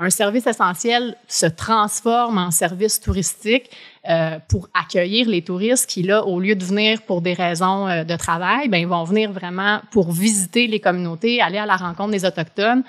un service essentiel se transforme en service touristique euh, pour accueillir les touristes qui, là, au lieu de venir pour des raisons euh, de travail, ben, ils vont venir vraiment pour visiter les communautés, aller à la rencontre des Autochtones,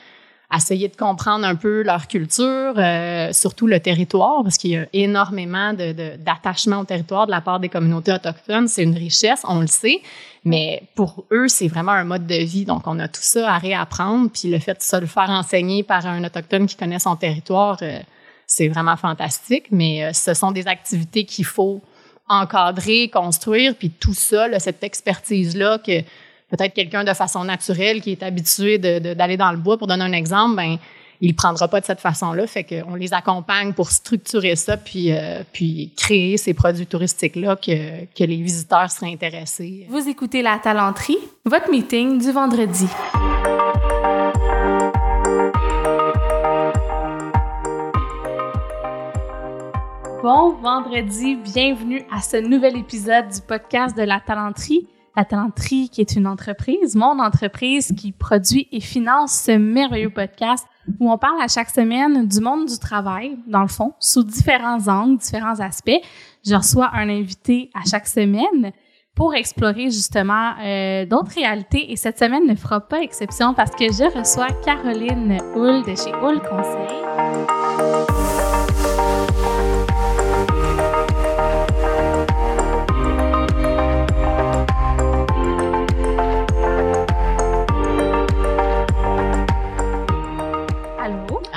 essayer de comprendre un peu leur culture, euh, surtout le territoire, parce qu'il y a énormément d'attachement de, au territoire de la part des communautés autochtones. C'est une richesse, on le sait, mais pour eux, c'est vraiment un mode de vie. Donc, on a tout ça à réapprendre. Puis le fait de se le faire enseigner par un autochtone qui connaît son territoire, euh, c'est vraiment fantastique. Mais euh, ce sont des activités qu'il faut encadrer, construire, puis tout ça, là, cette expertise-là que peut-être quelqu'un de façon naturelle qui est habitué d'aller dans le bois, pour donner un exemple, ben il ne prendra pas de cette façon-là. Fait qu'on les accompagne pour structurer ça, puis, euh, puis créer ces produits touristiques-là que, que les visiteurs seraient intéressés. Vous écoutez La Talenterie, votre meeting du vendredi. Bon vendredi, bienvenue à ce nouvel épisode du podcast de La Talenterie. La Talenterie, qui est une entreprise, mon entreprise qui produit et finance ce merveilleux podcast où on parle à chaque semaine du monde du travail, dans le fond, sous différents angles, différents aspects. Je reçois un invité à chaque semaine pour explorer justement euh, d'autres réalités. Et cette semaine ne fera pas exception parce que je reçois Caroline Hull de chez Hull Conseil.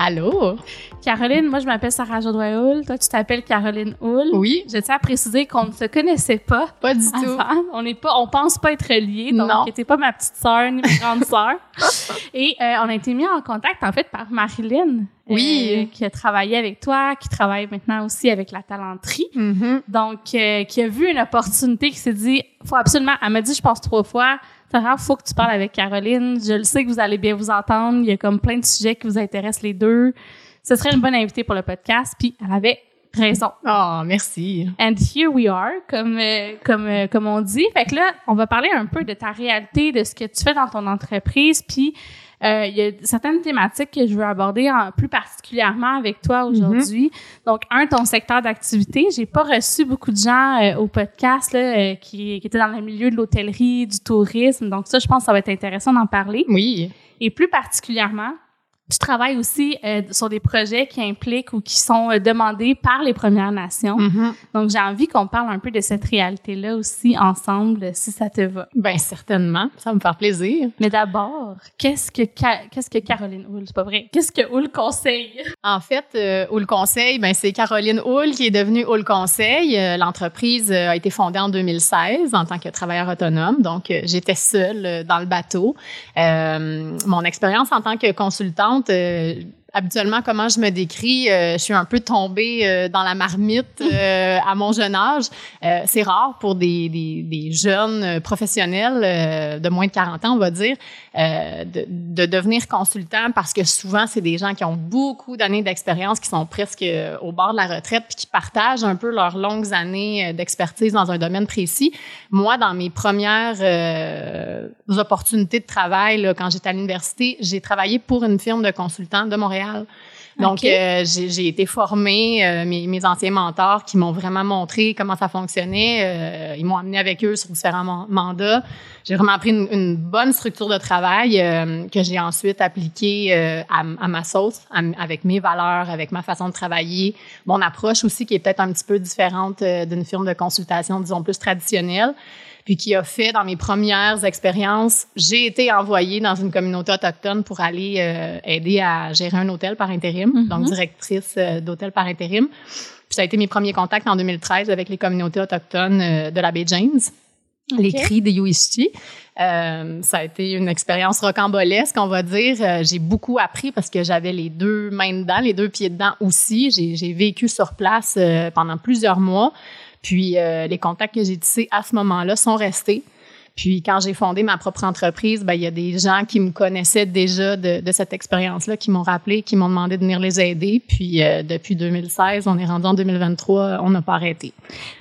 Alô? Caroline, moi je m'appelle Sarah Jodoin Hull. Toi, tu t'appelles Caroline Hull. Oui. Je tiens à préciser qu'on ne se connaissait pas. Pas du tout. On n'est pas, on pense pas être liés. Donc, tu n'étais pas ma petite sœur ni ma grande sœur. Et euh, on a été mis en contact en fait par Marilyn. Oui. Euh, qui a travaillé avec toi, qui travaille maintenant aussi avec la talenterie. Mm-hmm. Donc, euh, qui a vu une opportunité, qui s'est dit, faut absolument, elle m'a dit, je pense trois fois, Sarah, faut que tu parles avec Caroline. Je le sais que vous allez bien vous entendre. Il y a comme plein de sujets qui vous intéressent les deux. Ce serait une bonne invitée pour le podcast. Puis elle avait raison. Oh, merci. And here we are, comme euh, comme euh, comme on dit. Fait que là, on va parler un peu de ta réalité, de ce que tu fais dans ton entreprise, puis euh, il y a certaines thématiques que je veux aborder en, plus particulièrement avec toi aujourd'hui. Donc, un, ton secteur d'activité. J'ai pas reçu beaucoup de gens euh, au podcast là, euh, qui, qui étaient dans le milieu de l'hôtellerie, du tourisme. Donc, ça, je pense que ça va être intéressant d'en parler. Oui. Et plus particulièrement, tu travailles aussi euh, sur des projets qui impliquent ou qui sont euh, demandés par les Premières Nations. Mm-hmm. Donc, j'ai envie qu'on parle un peu de cette réalité-là aussi ensemble, si ça te va. Ben certainement, ça va me faire plaisir. Mais d'abord, qu'est-ce que qu'est-ce que Caroline Hull, c'est pas vrai? Qu'est-ce que Hull conseille? En fait, euh, Hull Conseil, ben c'est Caroline Hull qui est devenue Hull Conseil. Euh, L'entreprise a été fondée en 2016 en tant que travailleur autonome, donc j'étais seule dans le bateau. Mon expérience en tant que consultante euh, habituellement, comment je me décris, euh, je suis un peu tombée euh, dans la marmite euh, à mon jeune âge. C'est rare pour des, des, jeunes professionnels de moins de 40 ans, on va dire, de, de devenir consultant parce que souvent, c'est des gens qui ont beaucoup d'années d'expérience, qui sont presque au bord de la retraite, puis qui partagent un peu leurs longues années d'expertise dans un domaine précis. Moi, dans mes premières opportunités de travail, quand j'étais à l'université, j'ai travaillé pour une firme de consultants de Montréal. Donc, euh, j'ai été formée, euh, mes, mes anciens mentors qui m'ont vraiment montré comment ça fonctionnait. euh, ils m'ont amené avec eux sur différents man- mandats. J'ai vraiment pris une, une bonne structure de travail que j'ai ensuite appliquée à, à ma sauce, à avec mes valeurs, avec ma façon de travailler, mon approche aussi qui est peut-être un petit peu différente d'une firme de consultation, disons, plus traditionnelle puis qui a fait dans mes premières expériences, j'ai été envoyée dans une communauté autochtone pour aller euh, aider à gérer un hôtel par intérim, Mhm. donc directrice euh, d'hôtel par intérim. Puis ça a été mes premiers contacts en 2013 avec les communautés autochtones euh, de la baie James, les Ok. cris des Yuichi. Euh, ça a été une expérience rocambolesque, on va dire. Euh, j'ai beaucoup appris parce que j'avais les deux mains dedans, les deux pieds dedans aussi. J'ai j'ai vécu sur place euh, pendant plusieurs mois. Puis euh, les contacts que j'ai tissés à ce moment-là sont restés. Puis quand j'ai fondé ma propre entreprise, ben il y a des gens qui me connaissaient déjà de, de cette expérience-là, qui m'ont rappelé, qui m'ont demandé de venir les aider. Puis euh, depuis 2016, on est rendu en 2023, on n'a pas arrêté.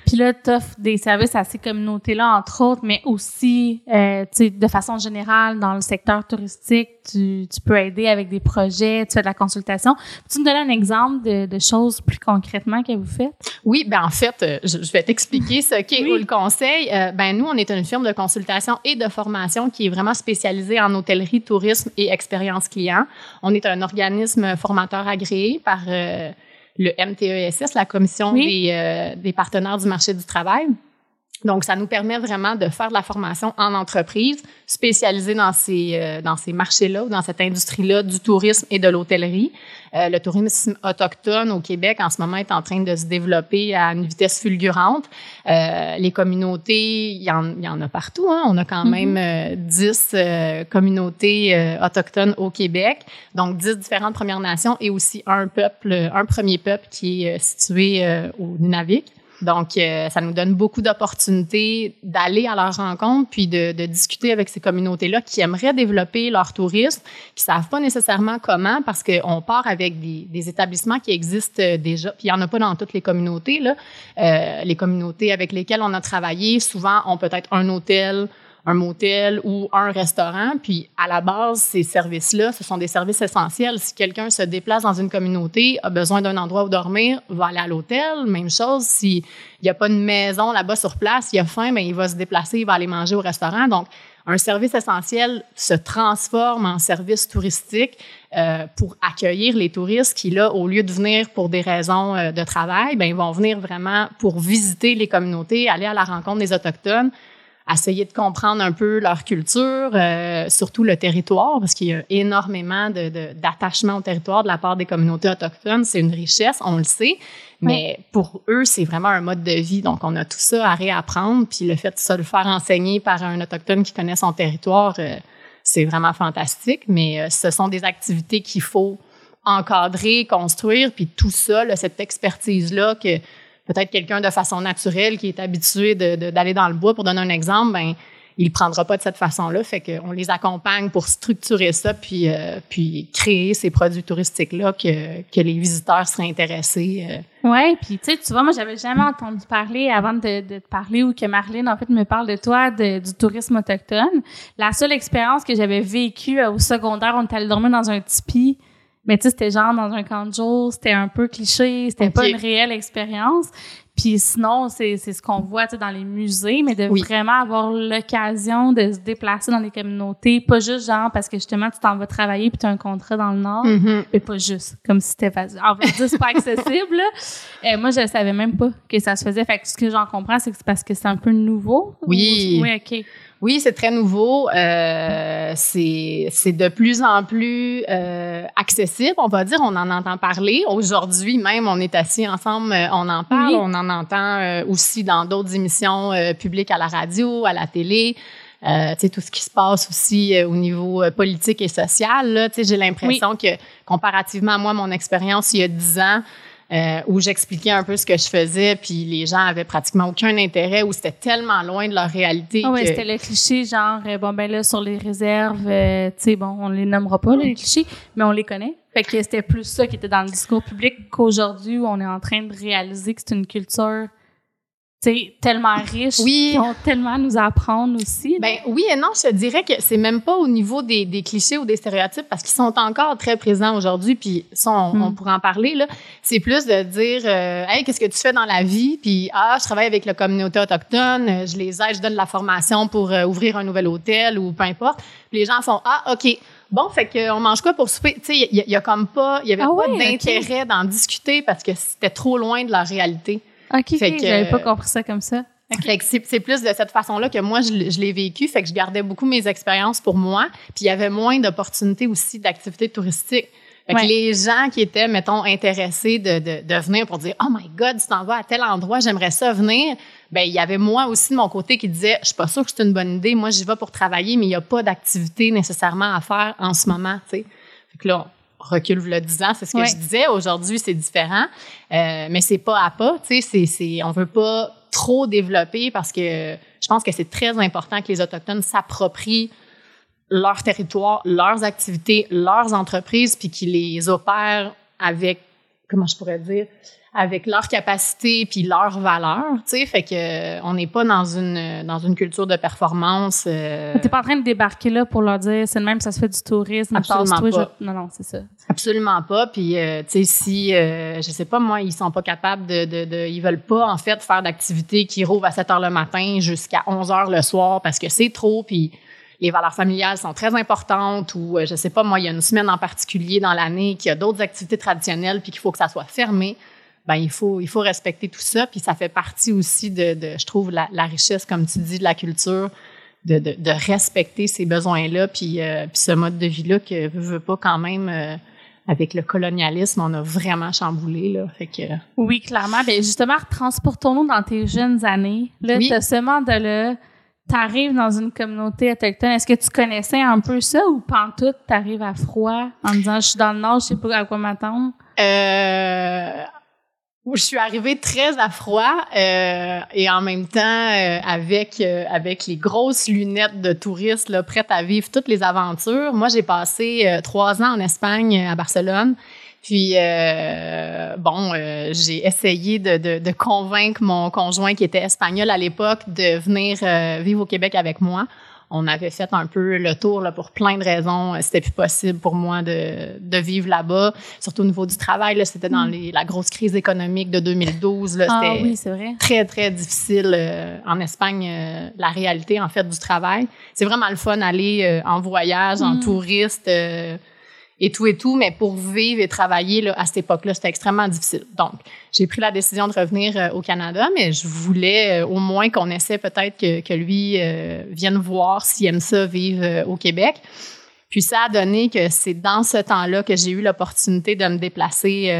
Puis là, tu offres des services à ces communautés-là, entre autres, mais aussi, euh, tu sais, de façon générale, dans le secteur touristique, tu, tu, peux aider avec des projets, tu fais de la consultation. Peux-tu me donner un exemple de, de, choses plus concrètement que vous faites? Oui, ben en fait, euh, je, vais t'expliquer ce qu'est oui. le conseil. Euh, ben nous, on est une firme de consultation et de formation qui est vraiment spécialisée en hôtellerie, tourisme et expérience client. On est un organisme formateur agréé par euh, le MTESS, la Commission oui. des, euh, des partenaires du marché du travail. Donc, ça nous permet vraiment de faire de la formation en entreprise, spécialisée dans ces, euh, dans ces marchés-là ou dans cette industrie-là du tourisme et de l'hôtellerie. Euh, le tourisme autochtone au Québec, en ce moment, est en train de se développer à une vitesse fulgurante. Euh, les communautés, il y en, il y en a partout. Hein? On a quand Mm-hmm. même 10 communautés autochtones au Québec, donc 10 différentes Premières Nations et aussi un peuple, un premier peuple qui est situé au Nunavik. Donc, euh, ça nous donne beaucoup d'opportunités d'aller à leur rencontre, puis de, discuter avec ces communautés-là qui aimeraient développer leur tourisme, qui savent pas nécessairement comment, parce qu'on part avec des, établissements qui existent déjà, puis il y en a pas dans toutes les communautés. Là. Euh, les communautés avec lesquelles on a travaillé, souvent, ont peut-être un hôtel, un motel ou un restaurant. Puis à la base, ces services-là, ce sont des services essentiels. Si quelqu'un se déplace dans une communauté, a besoin d'un endroit où dormir, va aller à l'hôtel. Même chose, s'il n'y a pas de maison là-bas sur place, il a faim, bien, il va se déplacer, il va aller manger au restaurant. Donc, un service essentiel se transforme en service touristique euh, pour accueillir les touristes qui, là, au lieu de venir pour des raisons euh, de travail, bien, ils vont venir vraiment pour visiter les communautés, aller à la rencontre des Autochtones, essayer de comprendre un peu leur culture, euh, surtout le territoire, parce qu'il y a énormément de, de, d'attachement au territoire de la part des communautés autochtones. C'est une richesse, on le sait, mais oui. pour eux, c'est vraiment un mode de vie. Donc, on a tout ça à réapprendre. Puis le fait de ça le faire enseigner par un autochtone qui connaît son territoire, euh, c'est vraiment fantastique. Mais euh, ce sont des activités qu'il faut encadrer, construire, puis tout ça, là, cette expertise-là que peut-être quelqu'un de façon naturelle qui est habitué d'aller dans le bois, pour donner un exemple, ben il prendra pas de cette façon-là. Fait qu'on les accompagne pour structurer ça, puis, euh, puis créer ces produits touristiques-là que, que les visiteurs seraient intéressés. Euh. Oui, puis tu sais, tu vois, moi, j'avais jamais entendu parler avant de, te parler ou que Marlène, en fait, me parle de toi, du tourisme autochtone. La seule expérience que j'avais vécue euh, au secondaire, on était allé dormir dans un tipi. Mais tu sais, c'était genre dans un camp de jour, c'était un peu cliché, c'était okay. pas une réelle expérience. Puis sinon, c'est ce qu'on voit dans les musées, mais de oui. vraiment avoir l'occasion de se déplacer dans les communautés, pas juste genre parce que justement, tu t'en vas travailler puis tu as un contrat dans le Nord, Mm-hmm. mm -hmm. mais pas juste, comme si c'était facile. En fait, c'est pas accessible. Et moi, je savais même pas que ça se faisait. Fait que ce que j'en comprends, c'est que c'est parce que c'est un peu nouveau. Oui. Oui, OK. Oui, c'est très nouveau. Euh, c'est de plus en plus euh, accessible, on va dire. On en entend parler. Aujourd'hui, même, on est assis ensemble, on en parle. Oui. On en entend euh, aussi dans d'autres émissions euh, publiques à la radio, à la télé. Euh, tu sais, tout ce qui se passe aussi euh, au niveau euh, politique et social. Là, tu sais, j'ai l'impression oui. que, comparativement à moi, mon expérience il y a dix ans, euh, où j'expliquais un peu ce que je faisais, puis les gens avaient pratiquement aucun intérêt, où c'était tellement loin de leur réalité. Ah oui, c'était le cliché, genre, euh, bon, ben là, sur les réserves, euh, tu sais, bon, on les nommera pas, les clichés, mais on les connaît. Fait que c'était plus ça qui était dans le discours public qu'aujourd'hui, où on est en train de réaliser que c'est une culture tellement riche, oui. qui ont tellement à nous apprendre aussi. Ben oui et non, je te dirais que c'est même pas au niveau des, des clichés ou des stéréotypes parce qu'ils sont encore très présents aujourd'hui, puis ça, on, mm. on pourra en parler là. C'est plus de dire, euh, hey, qu'est-ce que tu fais dans la vie? Puis ah, je travaille avec la communauté autochtone, je les aide, je donne de la formation pour euh, ouvrir un nouvel hôtel ou peu importe. Puis les gens font ah, ok. Bon, fait qu'on mange quoi pour souper? Tu sais, il y, y, a comme pas, il y avait ah pas ouais, d'intérêt okay. d'en discuter parce que c'était trop loin de la réalité. OK, que, j'avais pas compris ça comme ça. Okay. c'est plus de cette façon-là que moi, je, je l'ai vécu. Fait que je gardais beaucoup mes expériences pour moi. Puis il y avait moins d'opportunités aussi d'activités touristiques. Fait ouais. que les gens qui étaient, mettons, intéressés de, de, de venir pour dire « Oh my God, tu t'en vas à tel endroit, j'aimerais ça venir », ben il y avait moi aussi de mon côté qui disait « Je suis pas sûre que c'est une bonne idée. Moi, j'y vais pour travailler, mais il n'y a pas d'activité nécessairement à faire en ce moment. » Fait que là, recule le 10 ans, c'est ce que ouais. je disais. Aujourd'hui, c'est différent, euh, mais c'est pas à pas. Tu sais, c'est, on veut pas trop développer parce que je pense que c'est très important que les autochtones s'approprient leur territoire, leurs activités, leurs entreprises, puis qu'ils les opèrent avec comment je pourrais dire, avec leur capacité puis leur valeur, tu sais, fait que euh, on n'est pas dans une dans une culture de performance. Euh... T'es pas en train de débarquer là pour leur dire c'est le même ça se fait du tourisme. Absolument pas. Non non c'est ça. Absolument pas. Puis euh, tu sais si euh, je sais pas moi ils sont pas capables de, de, de ils veulent pas en fait faire d'activités qui rouvrent à 7 heures le matin jusqu'à 11 heures le soir parce que c'est trop puis les valeurs familiales sont très importantes ou je sais pas moi il y a une semaine en particulier dans l'année qui a d'autres activités traditionnelles puis qu'il faut que ça soit fermé ben il faut il faut respecter tout ça puis ça fait partie aussi de, de je trouve la, la, richesse comme tu dis de la culture de, de, de respecter ces besoins là puis euh, puis ce mode de vie là que veut, veut pas quand même euh, avec le colonialisme, on a vraiment chamboulé là. Fait que oui, clairement. Ben justement, transportons-nous dans tes jeunes années. Là, oui. ce de là, t'arrives dans une communauté autochtone. Est-ce que tu connaissais un peu ça ou pantoute, t'arrives à froid en disant je suis dans le nord, je sais pas à quoi m'attendre? Euh, je suis arrivée très à froid euh, et en même temps euh, avec euh, avec les grosses lunettes de touriste là, prête à vivre toutes les aventures. Moi, j'ai passé euh, trois ans en Espagne, à Barcelone. Puis euh, bon, j'ai essayé de, de, de, convaincre mon conjoint qui était espagnol à l'époque de venir vivre au Québec avec moi on avait fait un peu le tour là, pour plein de raisons. C'était plus possible pour moi de, de vivre là-bas, surtout au niveau du travail. C'était dans mm. les, la grosse crise économique de 2012. Là, ah, oui, c'est vrai. Très, très difficile euh, en Espagne, euh, la réalité en fait du travail. C'est vraiment le fun d'aller euh, en voyage, mm. en touriste et tout et tout, mais pour vivre et travailler là, à cette époque-là, c'était extrêmement difficile. Donc, j'ai pris la décision de revenir euh, au Canada, mais je voulais euh, au moins qu'on essaie peut-être que, que lui euh, vienne voir s'il aime ça vivre au Québec. Puis ça a donné que c'est dans ce temps-là que j'ai eu l'opportunité de me déplacer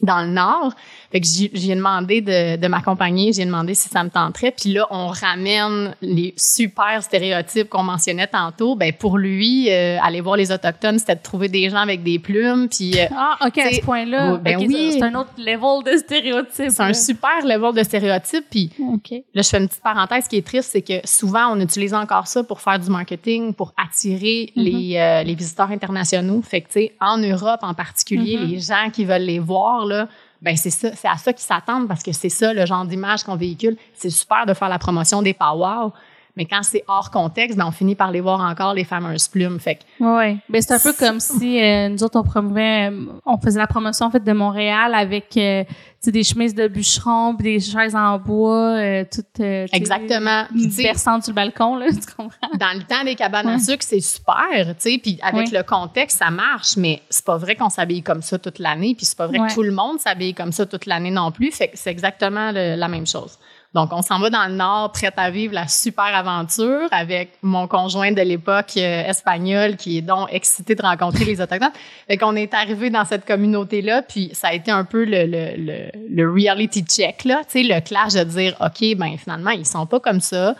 dans le Nord. Fait que j'ai demandé de, de m'accompagner, j'ai demandé si ça me tenterait. Puis là, on ramène les super stéréotypes qu'on mentionnait tantôt. Ben pour lui, euh, aller voir les autochtones, c'était de trouver des gens avec des plumes. Puis euh, ah, ok, à ce point-là, ben oui, c'est un autre level de stéréotypes. C'est un super level de stéréotypes. Puis okay. là, je fais une petite parenthèse. Ce qui est triste, c'est que souvent, on utilise encore ça pour faire du marketing, pour attirer mm -hmm. les, euh, les visiteurs internationaux. Fait que tu sais, en Europe en particulier, mm -hmm. les gens qui veulent les voir là ben c'est ça, c'est à ça qu'ils s'attendent parce que c'est ça le genre d'image qu'on véhicule. C'est super de faire la promotion des powwows, mais quand c'est hors contexte, ben on finit par les voir encore les fameuses plumes. Fait ouais, ben c'est un peu comme si euh, nous autres on promouvait, on faisait la promotion en fait de Montréal avec euh, des chemises de bûcherons, des chaises en bois, euh, toutes euh, exactement, versant sur le balcon là, tu comprends? Dans le temps des cabanes à sucre, c'est super, tu sais, puis avec le contexte ça marche, mais c'est pas vrai qu'on s'habille comme ça toute l'année, puis c'est pas vrai que tout le monde s'habille comme ça toute l'année non plus. Fait que c'est exactement le, la même chose. Donc, on s'en va dans le Nord, prête à vivre la super aventure avec mon conjoint de l'époque euh, espagnol qui est donc excité de rencontrer les Autochtones. Fait qu'on est arrivé dans cette communauté-là, puis ça a été un peu le, reality check, là, tu sais, le clash de dire, OK, ben finalement, ils sont pas comme ça.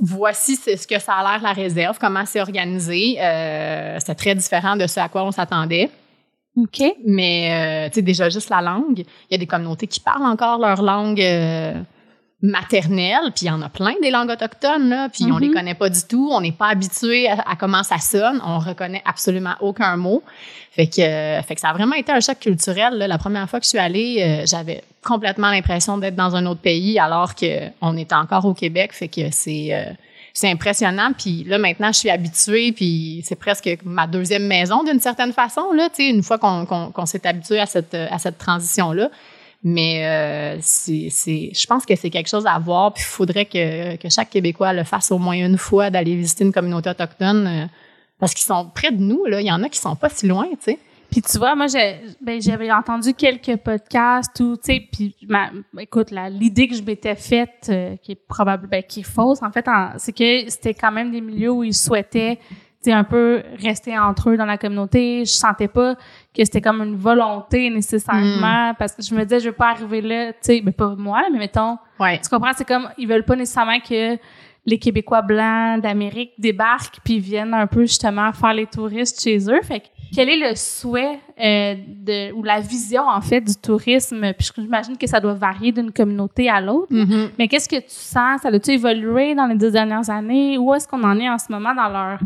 Voici ce que ça a l'air la réserve, comment c'est organisé. Euh, c'est très différent de ce à quoi on s'attendait. OK. Mais, euh, tu sais, déjà juste la langue. Il y a des communautés qui parlent encore leur langue euh, maternelle, puis il y en a plein des langues autochtones, là, puis on les Mhm. connaît pas du tout. On n'est pas habitué à, à comment ça sonne. On reconnaît absolument aucun mot. Fait que, euh, fait que ça a vraiment été un choc culturel. Là. La première fois que je suis allée, j'avais complètement l'impression d'être dans un autre pays, alors que on était encore au Québec. Fait que c'est c'est impressionnant. Puis là, maintenant, je suis habituée, puis c'est presque ma deuxième maison d'une certaine façon, là, une fois qu'on s'est habitué à cette, à cette transition-là. Mais euh, c'est, je pense que c'est quelque chose à voir, puis il faudrait que, que chaque Québécois le fasse au moins une fois, d'aller visiter une communauté autochtone, euh, parce qu'ils sont près de nous, là. Il y en a qui sont pas si loin, tu sais. Puis tu vois, moi, ben, j'avais entendu quelques podcasts ou, tu sais, puis ma, écoute, la, l'idée que je m'étais faite, euh, qui est probable, ben, qui est fausse, en fait, c'est que c'était quand même des milieux où ils souhaitaient, tu sais, un peu rester entre eux dans la communauté. Je sentais pas que c'était comme une volonté nécessairement, parce que je me disais, je veux pas arriver là, tu sais, mais pas moi, mais mettons, Ouais. tu comprends, c'est comme, ils veulent pas nécessairement que les Québécois blancs d'Amérique débarquent puis viennent un peu justement faire les touristes chez eux. Fait que, quel est le souhait euh, de ou la vision en fait du tourisme? Puis j'imagine que ça doit varier d'une communauté à l'autre. Mhm. Mais qu'est-ce que tu sens? Ça a-tu évolué dans les deux dernières années? Où est-ce qu'on en est en ce moment dans leur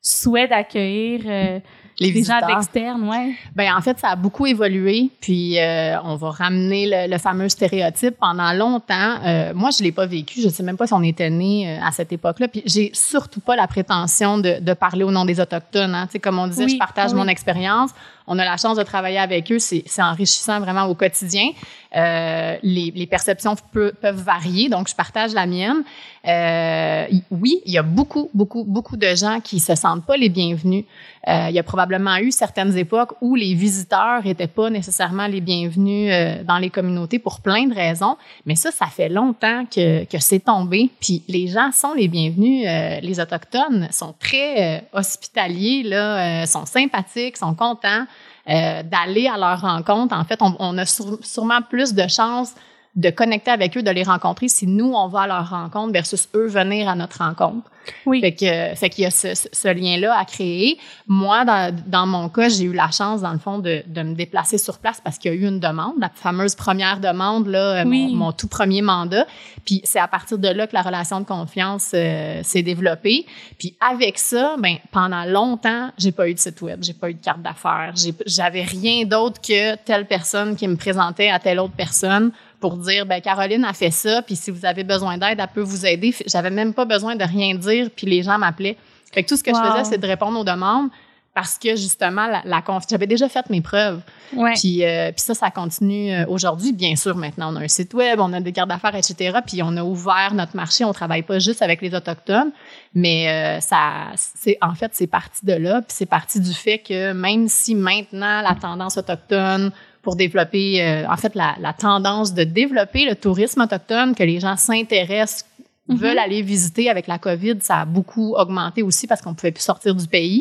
souhait d'accueillir euh, les, gens d'externe, ouais. Ben en fait, ça a beaucoup évolué. Puis euh, on va ramener le, fameux stéréotype. Pendant longtemps, euh, moi je l'ai pas vécu. Je sais même pas si on était né euh, à cette époque-là. Puis j'ai surtout pas la prétention de, de, parler au nom des autochtones. Hein. Tu sais, comme on disait, je partage mon expérience. On a la chance de travailler avec eux. C'est enrichissant vraiment au quotidien. Euh, les, les, perceptions peuvent varier, donc je partage la mienne. Euh, oui, il y a beaucoup, beaucoup, beaucoup de gens qui se sentent pas les bienvenus. Euh, il y a probablement eu certaines époques où les visiteurs n'étaient pas nécessairement les bienvenus euh, dans les communautés pour plein de raisons, mais ça, ça fait longtemps que, que c'est tombé. Puis les gens sont les bienvenus. Euh, les autochtones sont très hospitaliers, là, sont sympathiques, sont contents. Euh, d'aller à leur rencontre. En fait, on, on a sûrement plus de chances de connecter avec eux, de les rencontrer si nous, on va à leur rencontre versus eux venir à notre rencontre. Oui. Fait que, fait qu'il y a ce, ce lien-là à créer. Moi, dans, dans mon cas, j'ai eu la chance, dans le fond, de, de me déplacer sur place parce qu'il y a eu une demande, la fameuse première demande, là, oui. mon, mon, tout premier mandat. Puis c'est à partir de là que la relation de confiance euh, s'est développée. Puis avec ça, ben pendant longtemps, j'ai pas eu de site web, j'ai pas eu de carte d'affaires, j'avais rien d'autre que telle personne qui me présentait à telle autre personne pour dire ben Caroline a fait ça puis si vous avez besoin d'aide elle peut vous aider. J'avais même pas besoin de rien dire puis les gens m'appelaient. Fait que tout ce que wow. je faisais c'est de répondre aux demandes parce que justement la, la j'avais déjà fait mes preuves. Ouais. puis euh, puis ça ça continue euh, aujourd'hui. Bien sûr maintenant on a un site web on a des cartes d'affaires etc puis on a ouvert notre marché. On travaille pas juste avec les autochtones mais euh, ça c'est en fait c'est parti de là. Puis c'est parti du fait que même si maintenant la tendance autochtone pour développer, euh, en fait, la, la, tendance de développer le tourisme autochtone, que les gens s'intéressent, mm -hmm. veulent aller visiter avec la COVID, ça a beaucoup augmenté aussi parce qu'on pouvait plus sortir du pays.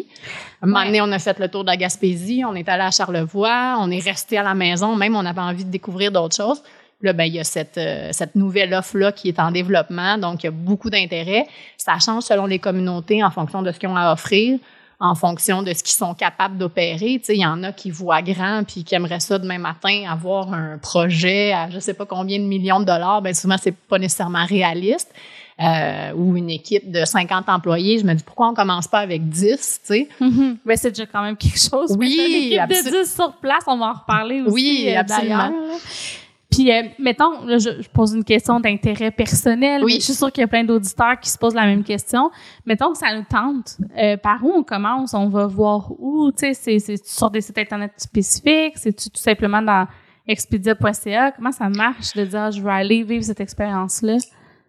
Un moment donné, on a fait le tour de la Gaspésie, on est allé à Charlevoix, on est resté à la maison, même on avait envie de découvrir d'autres choses. Là, ben, il y a cette, euh, cette nouvelle offre-là qui est en développement, donc il y a beaucoup d'intérêt. Ça change selon les communautés en fonction de ce qu'ils ont à offrir en fonction de ce qu'ils sont capables d'opérer. Tu sais, il y en a qui voient grand puis qui aimeraient ça demain matin avoir un projet à je sais pas combien de millions de dollars. Ben souvent c'est pas nécessairement réaliste. Euh, ou une équipe de 50 employés, je me dis pourquoi on commence pas avec 10, tu sais? Mm -hmm. Mais c'est déjà quand même quelque chose. Oui, une équipe de 10 sur place, on va en reparler aussi. Oui, euh, absolument. Puis, euh, mettons, là, je, je, pose une question d'intérêt personnel. Oui. Je suis sûre qu'il y a plein d'auditeurs qui se posent la même question. Mettons que ça nous tente. Euh, par où on commence? On va voir où? Tu sais, c'est sur des sites Internet spécifiques? C'est tout simplement dans expedia.ca? Comment ça marche de dire, je veux aller vivre cette expérience-là?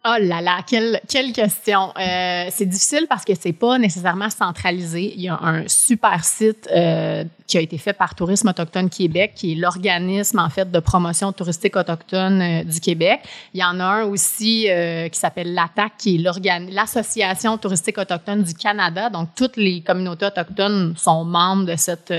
Oh là là, quelle, question. Euh, c'est difficile parce que c'est pas nécessairement centralisé. Il y a un super site euh, qui a été fait par Tourisme autochtone Québec, qui est l'organisme en fait de promotion touristique autochtone euh, du Québec. Il y en a un aussi qui s'appelle l'ATAC, qui est l'association touristique autochtone du Canada. Donc toutes les communautés autochtones sont membres de cette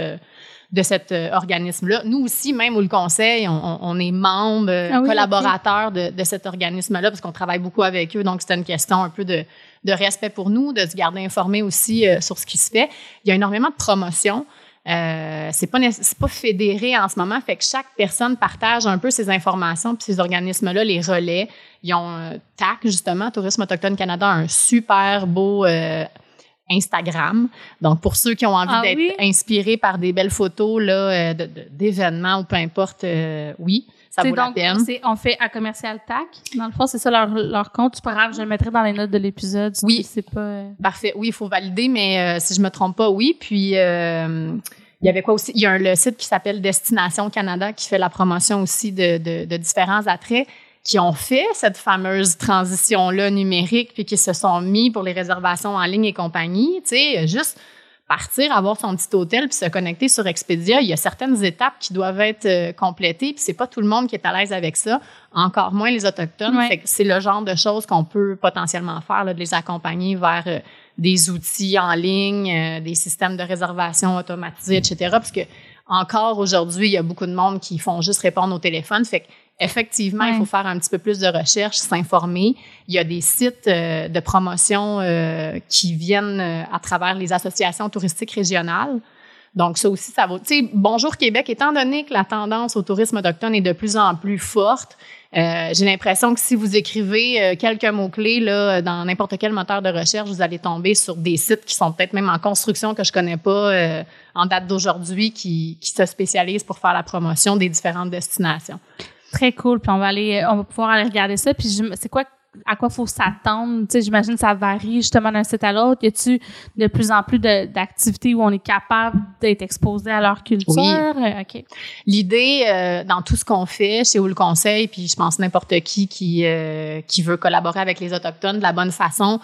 de cet euh, organisme-là. Nous aussi, même au le conseil, on, on est membre, euh, ah oui, collaborateur okay. de, de, cet organisme-là parce qu'on travaille beaucoup avec eux. Donc, c'était une question un peu de, de, respect pour nous, de se garder informé aussi euh, sur ce qui se fait. Il y a énormément de promotions. Euh, c'est pas c'est pas fédéré en ce moment, fait que chaque personne partage un peu ses informations puis ces organismes-là les relais. Ils ont un TAC justement, Tourisme autochtone Canada, un super beau Instagram. Donc, pour ceux qui ont envie ah, d'être oui? inspirés par des belles photos là, d'événements ou peu importe, euh, oui, ça vaut donc, la peine. On fait à commercial TAC. Dans le fond, c'est ça leur, leur compte. C'est pas grave, je le mettrai dans les notes de l'épisode. Oui. C'est pas... Euh... Parfait. Oui, il faut valider, mais euh, si je me trompe pas, oui. Puis... Euh, il y avait quoi aussi? Il y a un, le site qui s'appelle Destination Canada qui fait la promotion aussi de, de, de différents attraits qui ont fait cette fameuse transition-là numérique, puis qui se sont mis pour les réservations en ligne et compagnie, tu sais, juste partir, avoir son petit hôtel, puis se connecter sur Expedia, il y a certaines étapes qui doivent être euh, complétées, puis c'est pas tout le monde qui est à l'aise avec ça, encore moins les autochtones. Ouais. c'est le genre de choses qu'on peut potentiellement faire, là, de les accompagner vers euh, des outils en ligne, euh, des systèmes de réservation automatisés, etc. Parce que encore aujourd'hui, il y a beaucoup de monde qui font juste répondre au téléphone, fait que Effectivement, ouais. il faut faire un petit peu plus de recherche, s'informer. Il y a des sites euh, de promotion euh, qui viennent euh, à travers les associations touristiques régionales. Donc, ça aussi, ça vaut. Tu sais, Bonjour Québec, étant donné que la tendance au tourisme autochtone est de plus en plus forte, euh, j'ai l'impression que si vous écrivez euh, quelques mots-clés là, dans n'importe quel moteur de recherche, vous allez tomber sur des sites qui sont peut-être même en construction que je connais pas euh, en date d'aujourd'hui qui, qui se spécialisent pour faire la promotion des différentes destinations. Très cool. Puis on va aller, on va pouvoir aller regarder ça. Puis c'est quoi à quoi faut s'attendre? Tu sais, j'imagine que ça varie justement d'un site à l'autre. Y a-tu de plus en plus d'activités où on est capable d'être exposé à leur culture? Oui. Euh, L'idée, euh, dans tout ce qu'on fait chez Où le Conseil, puis je pense n'importe qui qui, euh, qui veut collaborer avec les Autochtones de la bonne façon,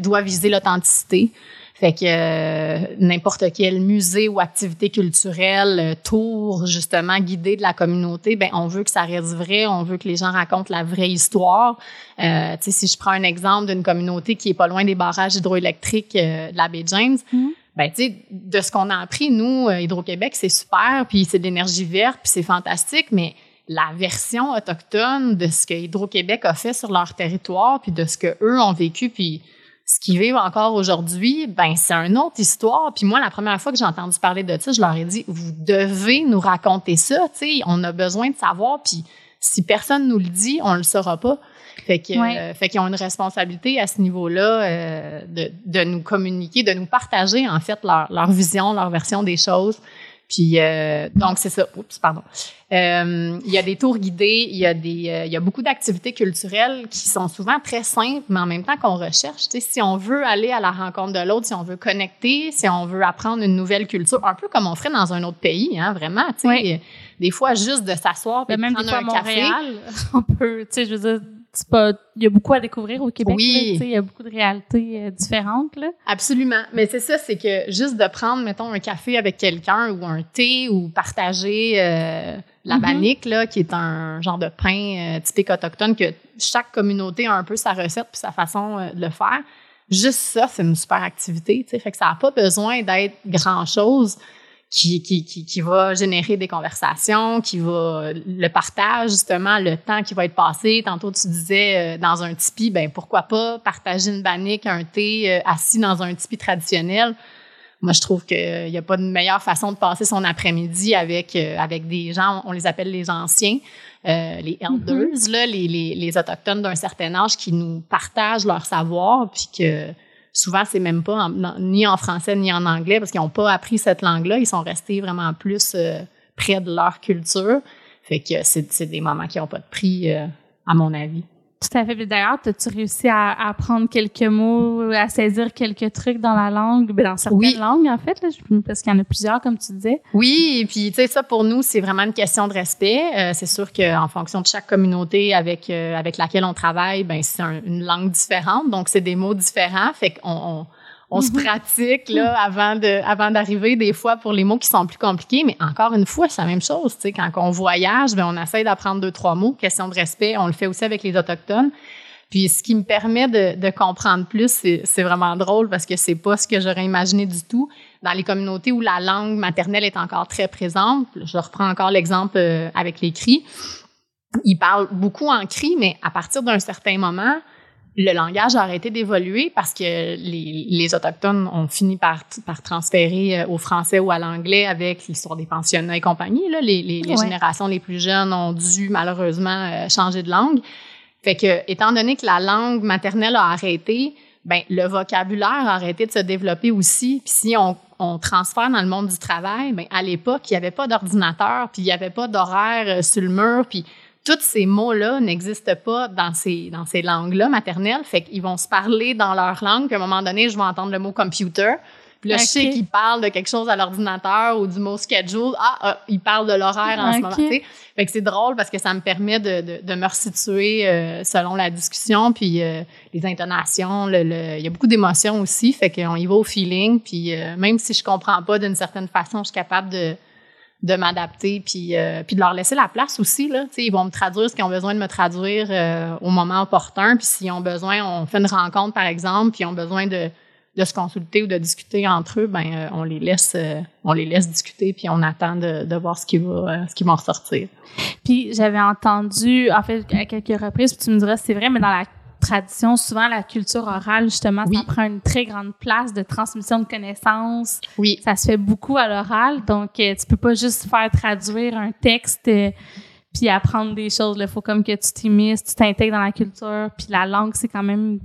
doit viser l'authenticité. Fait que euh, n'importe quel musée ou activité culturelle, euh, tour justement guidé de la communauté, ben on veut que ça reste vrai, on veut que les gens racontent la vraie histoire. Euh, tu sais, si je prends un exemple d'une communauté qui est pas loin des barrages hydroélectriques de la baie James, mm-hmm. ben tu sais, de ce qu'on a appris nous, Hydro-Québec, c'est super, puis c'est de l'énergie verte, puis c'est fantastique, mais la version autochtone de ce que Hydro-Québec a fait sur leur territoire, puis de ce que eux ont vécu, puis ce qu'ils vivent encore aujourd'hui, ben c'est une autre histoire. Puis moi, la première fois que j'ai entendu parler de ça, je leur ai dit, vous devez nous raconter ça. On a besoin de savoir. Puis si personne nous le dit, on le saura pas. Fait que, euh, fait qu'ils ont une responsabilité à ce niveau-là euh, de, de, nous communiquer, de nous partager en fait leur, leur vision, leur version des choses. Puis euh, donc c'est ça. Oups, pardon. Euh, il y a des tours guidés, il y a des, euh, il y a beaucoup d'activités culturelles qui sont souvent très simples, mais en même temps qu'on recherche. Tu sais, si on veut aller à la rencontre de l'autre, si on veut connecter, si on veut apprendre une nouvelle culture, un peu comme on ferait dans un autre pays, hein, vraiment. Tu sais, des fois juste de s'asseoir et de même prendre un Montréal, on peut, tu sais, je veux dire pas, il y a beaucoup à découvrir au Québec. Oui. il y a beaucoup de réalités euh, différentes. Là. Absolument. Mais c'est ça, c'est que juste de prendre, mettons, un café avec quelqu'un ou un thé ou partager euh, la mm-hmm. bannique, là, qui est un genre de pain euh, typique autochtone que chaque communauté a un peu sa recette puis sa façon de le faire. Juste ça, c'est une super activité. Fait que ça n'a pas besoin d'être grand-chose qui, qui, qui, qui, va générer des conversations, qui va le partage, justement, le temps qui va être passé. Tantôt, tu disais euh, dans un tipi, ben pourquoi pas partager une bannique, un thé euh, assis dans un tipi traditionnel. Moi, je trouve qu'il n'y a pas de meilleure façon de passer son après-midi avec, euh, avec des gens, on les appelle les anciens, les elders, mm-hmm. là, les, les, les autochtones d'un certain âge qui nous partagent leur savoir, puis que souvent, c'est même pas ni en français ni en anglais parce qu'ils n'ont pas appris cette langue-là. Ils sont restés vraiment plus euh, près de leur culture. Fait que c'est des moments qui n'ont pas de prix, euh, à mon avis. Tout à fait. D'ailleurs, as-tu réussi à apprendre quelques mots, à saisir quelques trucs dans la langue, ben dans certaines langues, en fait, là, parce qu'il y en a plusieurs, comme tu disais? Oui, et puis, tu sais, ça, pour nous, c'est vraiment une question de respect. Euh, c'est sûr qu'en fonction de chaque communauté avec, euh, avec laquelle on travaille, ben c'est une langue différente, donc c'est des mots différents. Fait qu'on on, on se mhm. pratique là avant de avant d'arriver des fois pour les mots qui sont plus compliqués. Mais encore une fois c'est la même chose tu sais. Quand on voyage ben on essaie d'apprendre deux trois mots. Question de respect on le fait aussi avec les autochtones. Puis ce qui me permet de, de comprendre plus c'est vraiment drôle parce que c'est pas ce que j'aurais imaginé du tout. Dans les communautés où la langue maternelle est encore très présente je reprends encore l'exemple euh, avec les cris. Ils parlent beaucoup en cris mais à partir d'un certain moment le langage a arrêté d'évoluer parce que les, les, Autochtones ont fini par, par transférer euh, au français ou à l'anglais avec l'histoire des pensionnats et compagnie. Là. Les, les, les générations les plus jeunes ont dû malheureusement euh, changer de langue. Fait que, étant donné que la langue maternelle a arrêté, ben le vocabulaire a arrêté de se développer aussi. Puis si on, on transfère dans le monde du travail, ben à l'époque, il n'y avait pas d'ordinateur, puis il n'y avait pas d'horaire euh, sur le mur, puis tous ces mots-là n'existent pas dans ces, dans ces langues-là maternelles. Fait qu'ils vont se parler dans leur langue, puis à un moment donné, je vais entendre le mot computer. Puis là, je sais qu'ils parlent de quelque chose à l'ordinateur ou du mot schedule. Ah, ah ils parlent de l'horaire en ce moment. Fait que c'est drôle parce que ça me permet de, de, de me resituer euh, selon la discussion, puis euh, les intonations. Le, il y a beaucoup d'émotions aussi, fait qu'on y va au feeling. Puis euh, même si je comprends pas d'une certaine façon, je suis capable de de m'adapter puis euh, puis de leur laisser la place aussi là. Ils vont me traduire ce qu'ils ont besoin de me traduire euh, au moment opportun. Puis s'ils ont besoin on fait une rencontre par exemple puis ils ont besoin de de se consulter ou de discuter entre eux ben euh, on les laisse on les laisse discuter puis on attend de, de voir ce qui va ce qui va en ressortir. Puis j'avais entendu en fait à quelques reprises puis tu me dirais c'est vrai mais dans la tradition, souvent la culture orale, justement, Oui. ça prend une très grande place de transmission de connaissances. Oui. Ça se fait beaucoup à l'oral, donc euh, tu peux pas juste faire traduire un texte euh, puis apprendre des choses. Il faut comme que tu t'immisces, tu t'intègres dans la culture, puis la langue, c'est quand même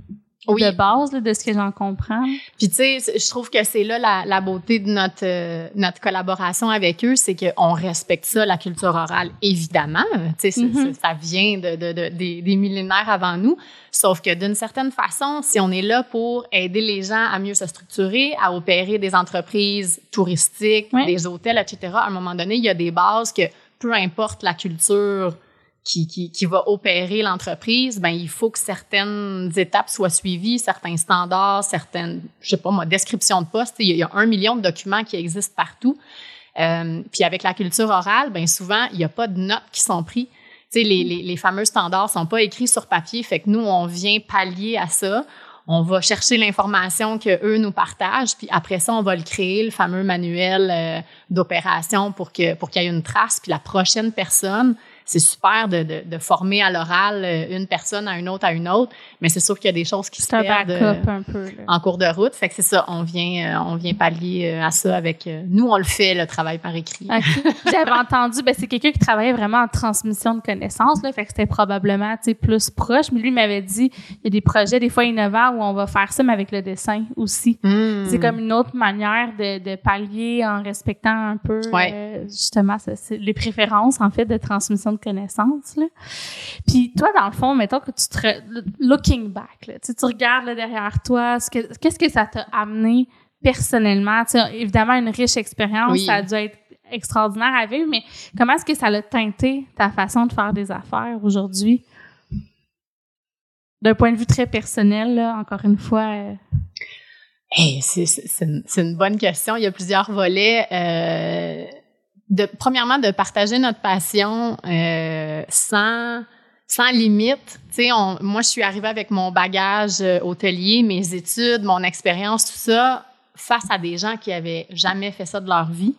Oui. de base là, de ce que j'en comprends. Puis tu sais, je trouve que c'est là la, la beauté de notre euh, notre collaboration avec eux, c'est qu'on respecte ça, la culture orale, évidemment. Tu sais, Mhm. c'est- ça vient de, de, de- des, des millénaires avant nous. Sauf que d'une certaine façon, si on est là pour aider les gens à mieux se structurer, à opérer des entreprises touristiques, des hôtels, etc., à un moment donné, il y a des bases que peu importe la culture qui, qui, qui va opérer l'entreprise, ben il faut que certaines étapes soient suivies, certains standards, certaines, je sais pas moi, descriptions de poste. Il y, a, un million de documents qui existent partout. Euh, puis avec la culture orale, ben souvent il n'y a pas de notes qui sont prises. Tu sais, les, les, les fameux standards sont pas écrits sur papier, fait que nous on vient pallier à ça. On va chercher l'information que eux nous partagent, puis après ça on va le créer le fameux manuel euh, d'opération pour que pour qu'il y ait une trace. Puis la prochaine personne, c'est super de, de, de former à l'oral euh, une personne à une autre à une autre, mais c'est sûr qu'il y a des choses qui se perdent euh, un peu. là. en cours de route. Fait que c'est ça, on vient, euh, on vient pallier à ça avec. nous, on le fait, le travail par écrit. J'avais entendu, ben, c'est quelqu'un qui travaillait vraiment en transmission de connaissances, là, fait que c'était probablement, plus proche. Mais lui m'avait dit, il y a des projets, des fois innovants, où on va faire ça, mais avec le dessin aussi. Hmm. C'est comme une autre manière de, de pallier en respectant un peu, Ouais. euh, justement, ça, les préférences, en fait, de transmission de connaissances, là. Puis toi, dans le fond, mettons que tu te... Looking back, là, tu regardes là, derrière toi, ce que- qu'est-ce que ça t'a amené personnellement? Tu sais, évidemment, une riche expérience, Oui. ça a dû être extraordinaire à vivre, mais comment est-ce que ça l'a teinté ta façon de faire des affaires aujourd'hui? D'un point de vue très personnel, là, encore une fois. euh, Hey, c'est c'est- c'est une, c'est une bonne question. Il y a plusieurs volets. Euh, de, premièrement, de partager notre passion euh, sans sans limite. On- moi, je suis arrivée avec mon bagage euh, hôtelier, mes études, mon expérience, tout ça, face à des gens qui avaient jamais fait ça de leur vie.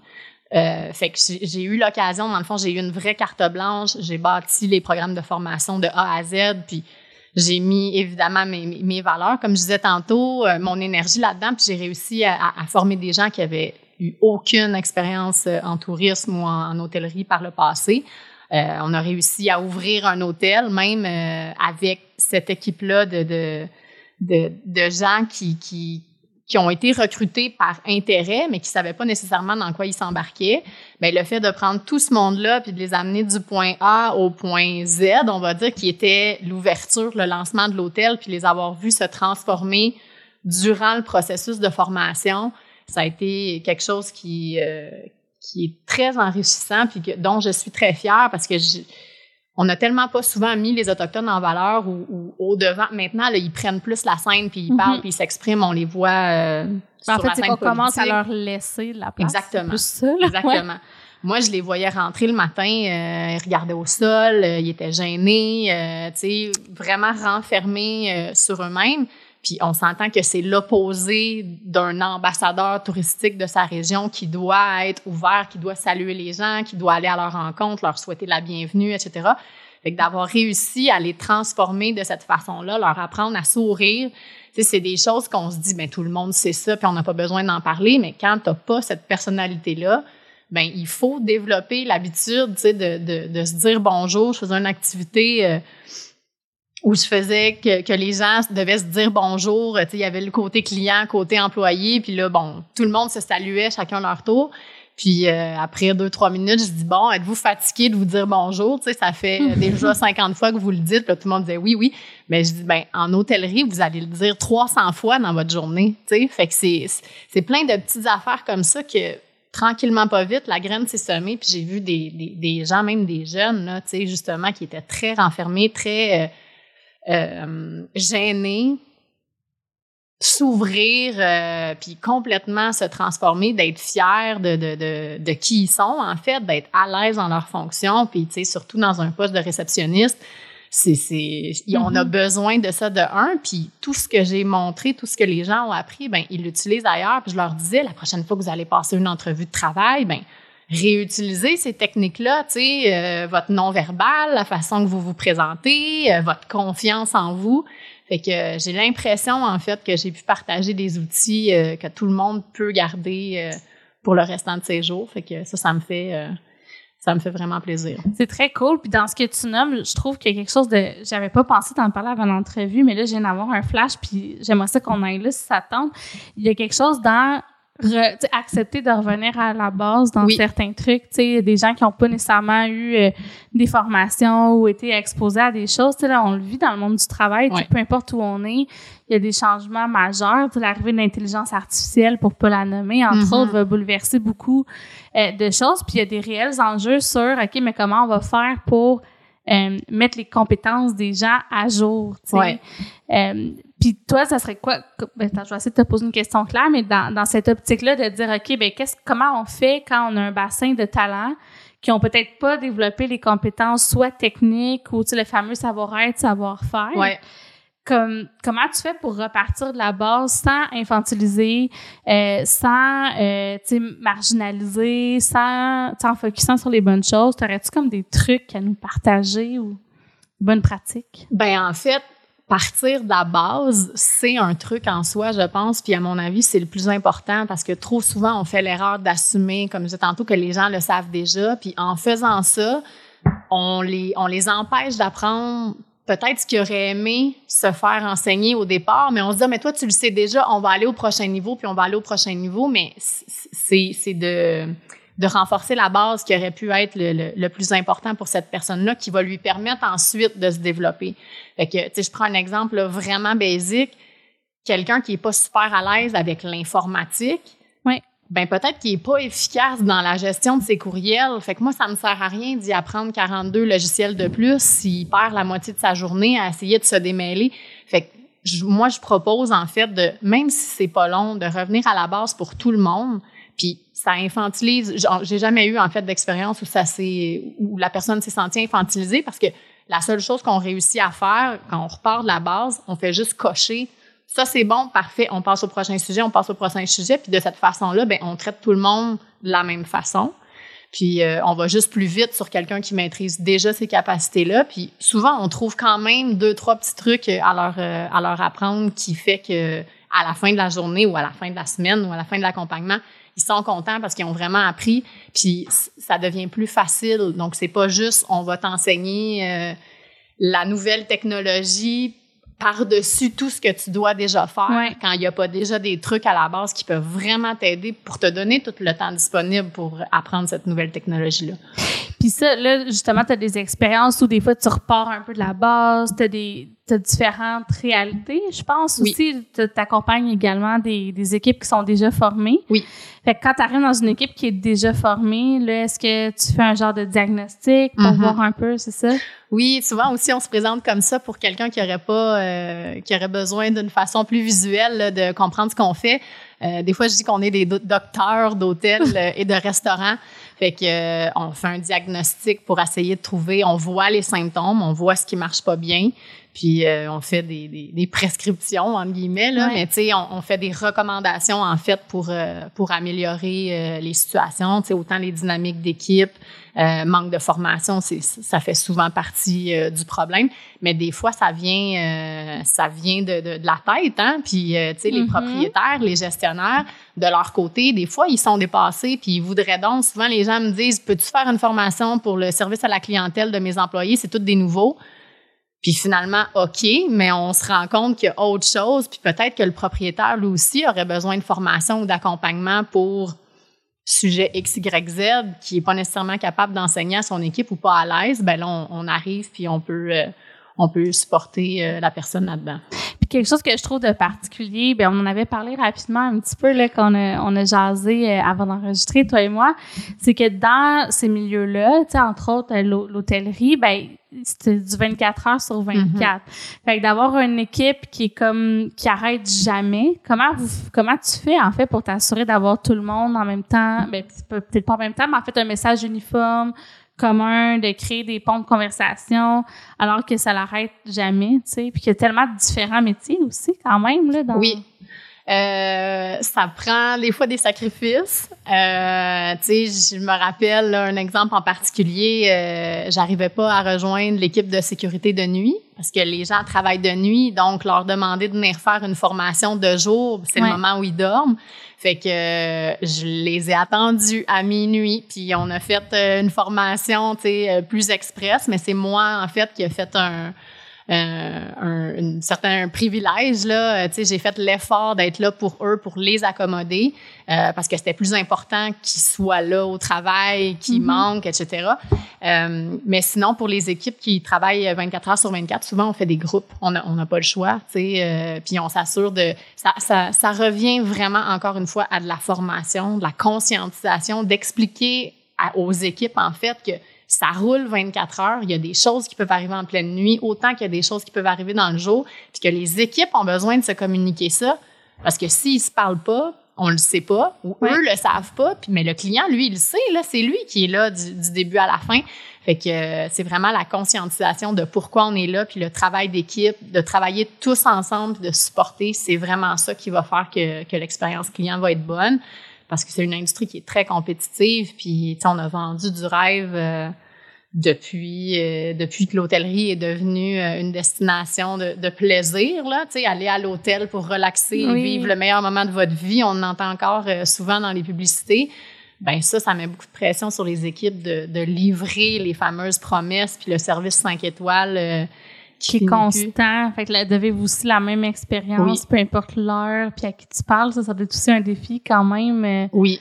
Euh, fait que j'ai eu l'occasion, dans le fond, j'ai eu une vraie carte blanche. J'ai bâti les programmes de formation de A à Z, puis j'ai mis évidemment mes, mes- valeurs, comme je disais tantôt, euh, mon énergie là-dedans, puis j'ai réussi à former des gens qui avaient eu aucune expérience euh, en tourisme ou en, hôtellerie par le passé. Euh, on a réussi à ouvrir un hôtel, même euh, avec cette équipe-là de, de, de, gens qui, qui, qui ont été recrutés par intérêt, mais qui savaient pas nécessairement dans quoi ils s'embarquaient. Ben, le fait de prendre tout ce monde-là puis de les amener du point A au point Z, on va dire, qui était l'ouverture, le lancement de l'hôtel, puis les avoir vus se transformer durant le processus de formation, ça a été quelque chose qui, euh, qui est très enrichissant puis que, dont je suis très fière parce que on a tellement pas souvent mis les autochtones en valeur ou, ou au devant. Maintenant, là, ils prennent plus la scène puis ils Mhm. parlent puis ils s'expriment, on les voit. euh, Ben, en sur fait, la scène qu'on commence à leur laisser la place. Exactement. C'est plus ça, là. Ouais. Exactement. Moi, je les voyais rentrer le matin, euh, ils regardaient au sol, euh, ils étaient gênés, tu sais, vraiment renfermés sur eux-mêmes. Puis on s'entend que c'est l'opposé d'un ambassadeur touristique de sa région qui doit être ouvert, qui doit saluer les gens, qui doit aller à leur rencontre, leur souhaiter la bienvenue, etc. Fait que d'avoir réussi à les transformer de cette façon-là, leur apprendre à sourire, tu c'est des choses qu'on se dit, ben tout le monde sait ça, puis on n'a pas besoin d'en parler, mais quand t'as pas cette personnalité-là, ben il faut développer l'habitude, tu de se dire bonjour. Je faisais une activité euh, où je faisais que, que les gens devaient se dire bonjour. Il y avait le côté client, côté employé, puis là, bon, tout le monde se saluait chacun leur tour. Puis euh, après deux, trois minutes, je dis bon, êtes-vous fatigué de vous dire bonjour? Tu sais, ça fait déjà 50 fois que vous le dites. Puis là, tout le monde disait oui, oui. Mais je dis ben en hôtellerie, vous allez le dire 300 fois dans votre journée. Tu sais, fait que c'est c'est plein de petites affaires comme ça que tranquillement pas vite, la graine s'est semée. Puis j'ai vu des, des, des gens, même des jeunes, là, tu sais, justement, qui étaient très renfermés, très euh, euh, gênés, s'ouvrir, euh, puis complètement se transformer, d'être fiers de, de, de, de qui ils sont, en fait, d'être à l'aise dans leur fonction, puis, tu sais, surtout dans un poste de réceptionniste, c'est, c'est, on a Mhm. besoin de ça de un, puis tout ce que j'ai montré, tout ce que les gens ont appris, ben ils l'utilisent ailleurs, puis je leur disais, la prochaine fois que vous allez passer une entrevue de travail, ben réutilisez ces techniques-là, tu sais, euh, votre non-verbal, la façon que vous vous présentez, euh, votre confiance en vous. Fait que euh, j'ai l'impression, en fait, que j'ai pu partager des outils euh, que tout le monde peut garder euh, pour le restant de ses jours. Fait que ça, ça me fait, ça me fait vraiment plaisir. C'est très cool. Puis dans ce que tu nommes, je trouve qu'il y a quelque chose de. J'avais pas pensé t'en parler avant l'entrevue, mais là, je viens d'avoir un flash, puis j'aimerais ça qu'on aille là si ça tente. Il y a quelque chose dans accepter de revenir à la base dans certains trucs, tu sais, des gens qui n'ont pas nécessairement eu euh, des formations ou été exposés à des choses, tu sais, là, on le vit dans le monde du travail, peu importe où on est, il y a des changements majeurs, l'arrivée de l'intelligence artificielle, pour pas la nommer, entre mm-hmm. autres, va bouleverser beaucoup euh, de choses, puis il y a des réels enjeux sur, OK, mais comment on va faire pour euh, mettre les compétences des gens à jour, tu sais. Euh, puis toi, ça serait quoi? Ben, attends, je vais essayer de te poser une question claire, mais dans, dans cette optique-là, de dire, OK, ben qu'est-ce, comment on fait quand on a un bassin de talents qui ont peut-être pas développé les compétences soit techniques ou, tu sais, le fameux savoir-être, savoir-faire? Ouais comme comment tu fais pour repartir de la base sans infantiliser, euh, sans euh, marginaliser, sans en focusant sur les bonnes choses, t'aurais-tu comme des trucs à nous partager ou bonnes pratiques? Ben en fait, partir de la base, c'est un truc en soi, je pense, puis à mon avis, c'est le plus important parce que trop souvent, on fait l'erreur d'assumer, comme je disais tantôt, que les gens le savent déjà, puis en faisant ça, on les, on les empêche d'apprendre peut-être ce qu'ils auraient aimé se faire enseigner au départ, mais on se dit, ah, mais toi, tu le sais déjà, on va aller au prochain niveau, puis on va aller au prochain niveau, mais c'est de, de renforcer la base qui aurait pu être le, le, plus important pour cette personne-là, qui va lui permettre ensuite de se développer. Fait que, tu sais, je prends un exemple vraiment basique. Quelqu'un qui est pas super à l'aise avec l'informatique, ben peut-être qu'il est pas efficace dans la gestion de ses courriels. Fait que moi, ça me sert à rien d'y apprendre 42 logiciels de plus s'il perd la moitié de sa journée à essayer de se démêler. Fait que moi, je propose en fait de, même si c'est pas long, de revenir à la base pour tout le monde. Puis ça infantilise. J'ai jamais eu en fait d'expérience où ça s'est, où la personne s'est sentie infantilisée parce que la seule chose qu'on réussit à faire quand on repart de la base, on fait juste cocher ça, c'est bon, parfait. On passe au prochain sujet, on passe au prochain sujet. Puis de cette façon-là, ben, on traite tout le monde de la même façon. Puis euh, on va juste plus vite sur quelqu'un qui maîtrise déjà ces capacités-là. Puis souvent, on trouve quand même deux, trois petits trucs à leur, euh, à leur apprendre qui fait que à la fin de la journée ou à la fin de la semaine ou à la fin de l'accompagnement, ils sont contents parce qu'ils ont vraiment appris. Puis ça devient plus facile. Donc c'est pas juste on va t'enseigner euh, la nouvelle technologie par-dessus tout ce que tu dois déjà faire quand il n'y a pas déjà des trucs à la base qui peuvent vraiment t'aider pour te donner tout le temps disponible pour apprendre cette nouvelle technologie-là. Puis ça, là, justement, tu as des expériences où des fois tu repars un peu de la base, tu as, des, différentes réalités, je pense aussi. Tu accompagnes également des, des équipes qui sont déjà formées. Oui. Fait que quand tu arrives dans une équipe qui est déjà formée, là, est-ce que tu fais un genre de diagnostic pour mm-hmm. voir un peu, c'est ça? Oui, souvent aussi on se présente comme ça pour quelqu'un qui aurait pas, euh, qui aurait besoin d'une façon plus visuelle de comprendre ce qu'on fait. Euh, des fois, je dis qu'on est des docteurs d'hôtels euh, et de restaurants. Fait que on fait un diagnostic pour essayer de trouver. On voit les symptômes, on voit ce qui marche pas bien, puis on fait des, des, des, prescriptions entre guillemets là. Mais tu sais, on, on, fait des recommandations en fait pour pour améliorer les situations. Tu sais, autant les dynamiques d'équipe. Euh, manque de formation, c'est, ça fait souvent partie euh, du problème. Mais des fois, ça vient, euh, ça vient de, de, de, la tête. Hein? Puis, tu sais, les mm-hmm. propriétaires, les gestionnaires, de leur côté, des fois, ils sont dépassés. Puis, ils voudraient donc, souvent, les gens me disent, peux-tu faire une formation pour le service à la clientèle de mes employés? C'est tous des nouveaux. Puis finalement, OK, mais on se rend compte qu'il y a autre chose, puis peut-être que le propriétaire, lui aussi, aurait besoin de formation ou d'accompagnement pour sujet X, Y, Z qui est pas nécessairement capable d'enseigner à son équipe ou pas à l'aise, ben là, on, arrive puis on peut, euh, on peut supporter euh, la personne là-dedans. Puis quelque chose que je trouve de particulier, ben on en avait parlé rapidement un petit peu là qu'on a, on a jasé euh, avant d'enregistrer toi et moi, c'est que dans ces milieux-là, entre autres l'hôtellerie, ben c'est du 24 heures sur 24. Mm-hmm. Fait que d'avoir une équipe qui est comme qui arrête jamais, comment vous comment tu fais en fait pour t'assurer d'avoir tout le monde en même temps, ben peut-être pas en même temps, mais en fait un message uniforme, commun, de créer des ponts de conversation, alors que ça l'arrête jamais, tu sais, puis qu'il y a tellement de différents métiers aussi quand même là dans Oui. Euh, ça prend des fois des sacrifices. Euh, tu sais, je me rappelle là, un exemple en particulier. Euh, J'arrivais pas à rejoindre l'équipe de sécurité de nuit parce que les gens travaillent de nuit, donc leur demander de venir faire une formation de jour, c'est le moment où ils dorment. Fait que je les ai attendus à minuit, puis on a fait une formation, tu sais, plus express, mais c'est moi en fait qui a fait un euh, un, certain privilège. Là. Tu sais, j'ai fait l'effort d'être là pour eux, pour les accommoder, euh, parce que c'était plus important qu'ils soient là au travail, qu'ils mm-hmm. manquent, etc. Euh, mais sinon, pour les équipes qui travaillent 24 heures sur 24, souvent on fait des groupes. On n'a on pas le choix, tu sais, euh, puis on s'assure de... Ça, ça, ça revient vraiment, encore une fois, à de la formation, de la conscientisation, d'expliquer aux équipes, en fait, que ça roule 24 heures. Il y a des choses qui peuvent arriver en pleine nuit, autant qu'il y a des choses qui peuvent arriver dans le jour, puis que les équipes ont besoin de se communiquer ça. Parce que s'ils se parlent pas, on le sait pas, ou eux le savent pas, puis mais le client, lui, il le sait, là, c'est lui qui est là du, début à la fin. Fait que euh, c'est vraiment la conscientisation de pourquoi on est là, puis le travail d'équipe, de travailler tous ensemble, de supporter, c'est vraiment ça qui va faire que, que l'expérience client va être bonne parce que c'est une industrie qui est très compétitive. Puis, on a vendu du rêve euh, depuis euh, depuis que l'hôtellerie est devenue euh, une destination de, de plaisir. Là, aller à l'hôtel pour relaxer, vivre le meilleur moment de votre vie. On l'entend encore souvent dans les publicités. Ben ça, ça met beaucoup de pression sur les équipes de, de livrer les fameuses promesses puis le service 5 étoiles qui est constant. Fait que là, avez-vous aussi la même expérience, peu importe l'heure, puis à qui tu parles, ça, ça doit être aussi un défi quand même. Euh. Oui.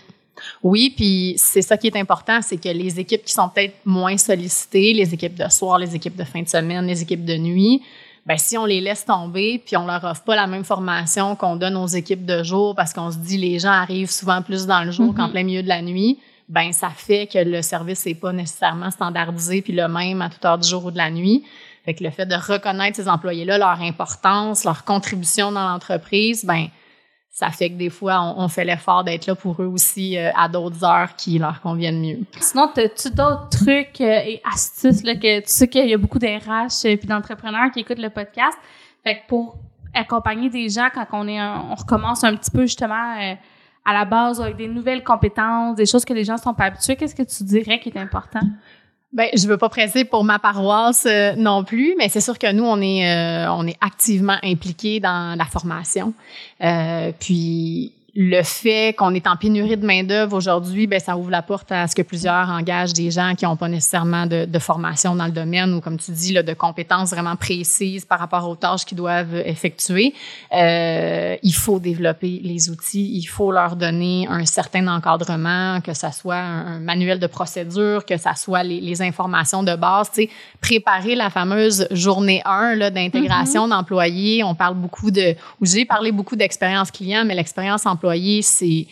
Oui, puis c'est ça qui est important, c'est que les équipes qui sont peut-être moins sollicitées, les équipes de soir, les équipes de fin de semaine, les équipes de nuit, ben si on les laisse tomber, puis on leur offre pas la même formation qu'on donne aux équipes de jour, parce qu'on se dit les gens arrivent souvent plus dans le jour qu'en mm-hmm. plein milieu de la nuit, ben ça fait que le service n'est pas nécessairement standardisé puis le même à toute heure du jour ou de la nuit. Fait que le fait de reconnaître ces employés-là, leur importance, leur contribution dans l'entreprise, ben ça fait que des fois, on, fait l'effort d'être là pour eux aussi euh, à d'autres heures qui leur conviennent mieux. Sinon, as-tu d'autres trucs euh, et astuces là, que tu sais qu'il y a beaucoup d'RH et d'entrepreneurs qui écoutent le podcast? Fait que pour accompagner des gens quand on est on recommence un petit peu justement euh, à la base avec des nouvelles compétences, des choses que les gens sont pas habitués, qu'est-ce que tu dirais qui est important? Ben, je veux pas presser pour ma paroisse euh, non plus, mais c'est sûr que nous on est euh, on est activement impliqués dans la formation. Euh, puis le fait qu'on est en pénurie de main-d'œuvre aujourd'hui, ben ça ouvre la porte à ce que plusieurs engagent des gens qui n'ont pas nécessairement de, de, formation dans le domaine ou, comme tu dis, là, de compétences vraiment précises par rapport aux tâches qu'ils doivent effectuer. Euh, il faut développer les outils, il faut leur donner un certain encadrement, que ça soit un, manuel de procédure, que ça soit les, les informations de base. Tu sais, préparer la fameuse journée 1 d'intégration mm-hmm. d'employés. On parle beaucoup de, ou j'ai parlé beaucoup d'expérience client, mais l'expérience employée c'est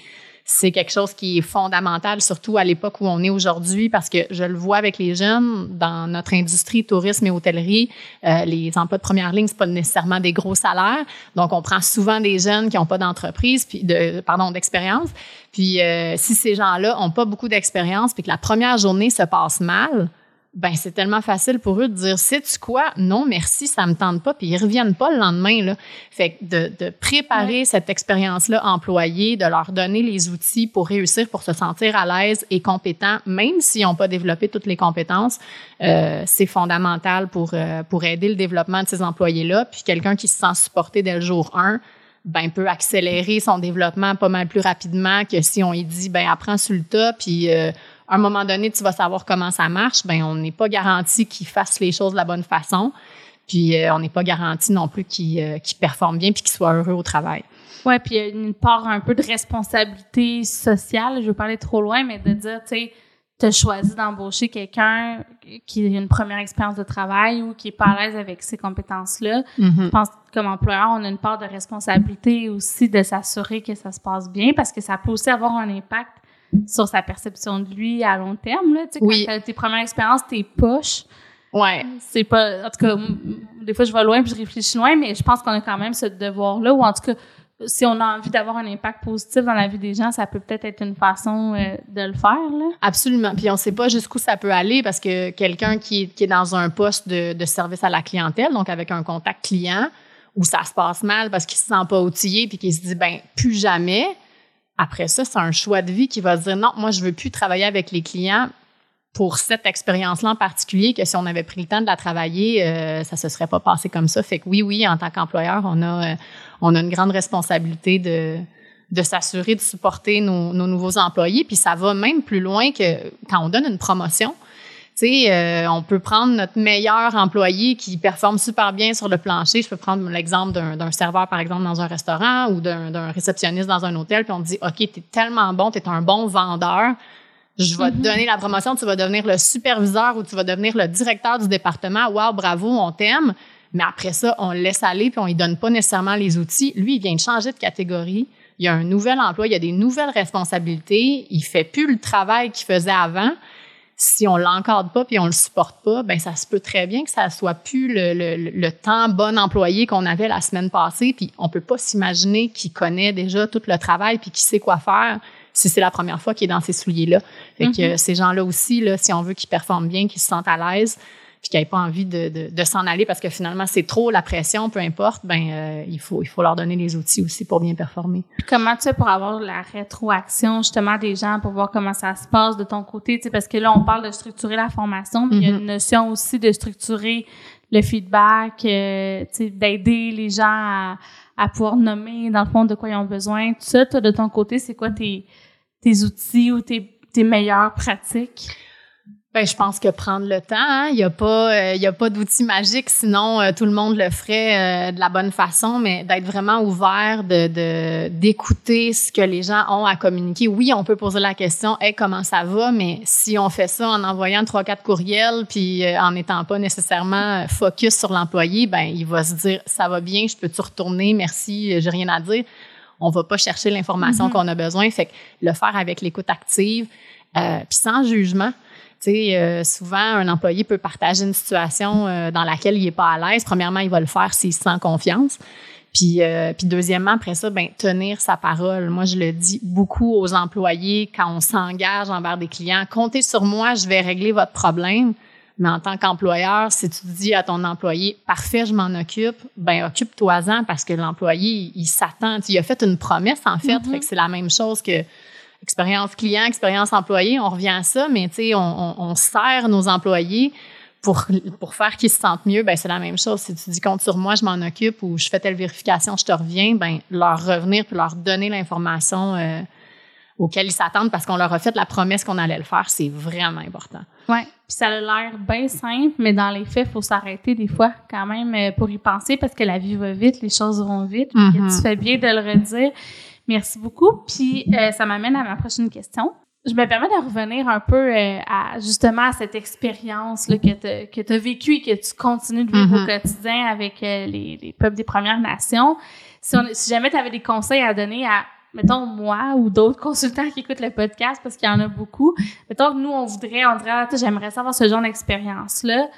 c'est quelque chose qui est fondamental, surtout à l'époque où on est aujourd'hui, parce que je le vois avec les jeunes dans notre industrie tourisme et hôtellerie, euh, les emplois de première ligne c'est pas nécessairement des gros salaires, donc on prend souvent des jeunes qui n'ont pas d'entreprise, puis de pardon d'expérience, puis euh, si ces gens-là ont pas beaucoup d'expérience, puis que la première journée se passe mal, ben c'est tellement facile pour eux de dire sais tu quoi? Non merci ça me tente pas. Puis ils reviennent pas le lendemain là. Fait que de, de préparer cette expérience là employée de leur donner les outils pour réussir pour se sentir à l'aise et compétent même s'ils n'ont pas développé toutes les compétences euh, c'est fondamental pour euh, pour aider le développement de ces employés là puis quelqu'un qui se sent supporté dès le jour 1 ben peut accélérer son développement pas mal plus rapidement que si on lui dit ben apprends sur le tas puis euh, à un moment donné, tu vas savoir comment ça marche. Ben, on n'est pas garanti qu'il fasse les choses de la bonne façon. Puis, euh, on n'est pas garanti non plus qu'il euh, performe bien puis qu'il soit heureux au travail. Ouais, puis il y a une part un peu de responsabilité sociale. Je veux parler trop loin, mais de dire, tu sais, tu as choisi d'embaucher quelqu'un qui a une première expérience de travail ou qui est pas à l'aise avec ces compétences-là. Mm-hmm. Je pense que comme employeur, on a une part de responsabilité aussi de s'assurer que ça se passe bien parce que ça peut aussi avoir un impact sur sa perception de lui à long terme. Là, tu sais, oui. tes premières expériences, tes poches. Ouais. C'est pas. En tout cas, des fois, je vais loin puis je réfléchis loin, mais je pense qu'on a quand même ce devoir-là, ou en tout cas, si on a envie d'avoir un impact positif dans la vie des gens, ça peut peut-être être une façon euh, de le faire. Là. Absolument. Puis on ne sait pas jusqu'où ça peut aller parce que quelqu'un qui, qui, est dans un poste de, de service à la clientèle, donc avec un contact client, ou ça se passe mal parce qu'il se sent pas outillé puis qu'il se dit ben plus jamais. Après ça, c'est un choix de vie qui va dire non, moi je veux plus travailler avec les clients pour cette expérience-là en particulier que si on avait pris le temps de la travailler, euh, ça se serait pas passé comme ça. Fait que oui, oui, en tant qu'employeur, on a euh, on a une grande responsabilité de de s'assurer de supporter nos, nos, nouveaux employés. Puis ça va même plus loin que quand on donne une promotion. Tu sais, euh, on peut prendre notre meilleur employé qui performe super bien sur le plancher. Je peux prendre l'exemple d'un serveur, par exemple, dans un restaurant ou d'un réceptionniste dans un hôtel. Puis on dit, OK, tu es tellement bon, tu es un bon vendeur. Je vais te mm-hmm. donner la promotion, tu vas devenir le superviseur ou tu vas devenir le directeur du département. Wow, bravo, on t'aime. Mais après ça, on le laisse aller puis on lui donne pas nécessairement les outils. Lui, il vient de changer de catégorie. Il y a un nouvel emploi, il y a des nouvelles responsabilités. Il fait plus le travail qu'il faisait avant si on l'encadre pas puis on le supporte pas, ben ça se peut très bien que ça soit plus le, le, le temps bon employé qu'on avait la semaine passée. Puis on peut pas s'imaginer qu'il connaît déjà tout le travail puis qu'il sait quoi faire si c'est la première fois qu'il est dans ces souliers-là. Fait que mm-hmm. ces gens-là aussi, là, si on veut qu'ils performent bien, qu'ils se sentent à l'aise, puis qu'ils n'aient pas envie de, de, de s'en aller parce que finalement c'est trop la pression, peu importe, ben euh, il faut il faut leur donner les outils aussi pour bien performer. Comment tu fais pour avoir la rétroaction justement des gens pour voir comment ça se passe de ton côté, tu sais, parce que là on parle de structurer la formation, mais il y a une notion aussi de structurer le feedback, euh, tu sais, d'aider les gens à, à pouvoir nommer dans le fond de quoi ils ont besoin. Tout ça, toi de ton côté, c'est quoi tes tes outils ou tes tes meilleures pratiques? Ben, je pense que prendre le temps, hein, il n'y a pas, euh, il a pas d'outil magique, sinon euh, tout le monde le ferait euh, de la bonne façon, mais d'être vraiment ouvert, de d'écouter ce que les gens ont à communiquer. Oui, on peut poser la question, hey, comment ça va, mais si on fait ça en envoyant trois quatre courriels, puis en n'étant pas nécessairement focus sur l'employé, ben il va se dire, ça va bien, je peux-tu retourner, merci, j'ai rien à dire. On va pas chercher l'information mm-hmm. qu'on a besoin, fait que le faire avec l'écoute active, puis sans jugement. Tu sais, euh, souvent, un employé peut partager une situation euh, dans laquelle il est pas à l'aise. Premièrement, il va le faire s'il se sent confiance. Puis, euh, puis deuxièmement, après ça, ben tenir sa parole. Moi, je le dis beaucoup aux employés quand on s'engage envers des clients. Comptez sur moi, je vais régler votre problème. Mais en tant qu'employeur, si tu dis à ton employé, parfait, je m'en occupe, ben occupe-toi-en parce que l'employé, il, s'attend. Tu as fait une promesse, en fait. Mm-hmm. Fait que c'est la même chose que expérience client, expérience employé, on revient à ça, mais tu sais, on, on, sert nos employés pour, pour faire qu'ils se sentent mieux, ben c'est la même chose. Si tu dis compte sur moi, je m'en occupe ou je fais telle vérification, je te reviens, ben leur revenir puis leur donner l'information euh, auquel ils s'attendent parce qu'on leur a fait la promesse qu'on allait le faire, c'est vraiment important. Ouais, puis ça a l'air bien simple, mais dans les faits, il faut s'arrêter des fois quand même euh, pour y penser parce que la vie va vite, les choses vont vite. Mm-hmm. Tu fais bien de le redire. Merci beaucoup. Puis euh, ça m'amène à ma prochaine question. Je me permets de revenir un peu euh, à justement à cette expérience là, que tu as vécue et que tu continues de vivre au mm-hmm. quotidien avec euh, les, les, peuples des Premières Nations. Si, si jamais tu avais des conseils à donner à, mettons, moi ou d'autres consultants qui écoutent le podcast, parce qu'il y en a beaucoup, mettons que nous, on voudrait, on dirait, ah, j'aimerais savoir ce genre d'expérience-là.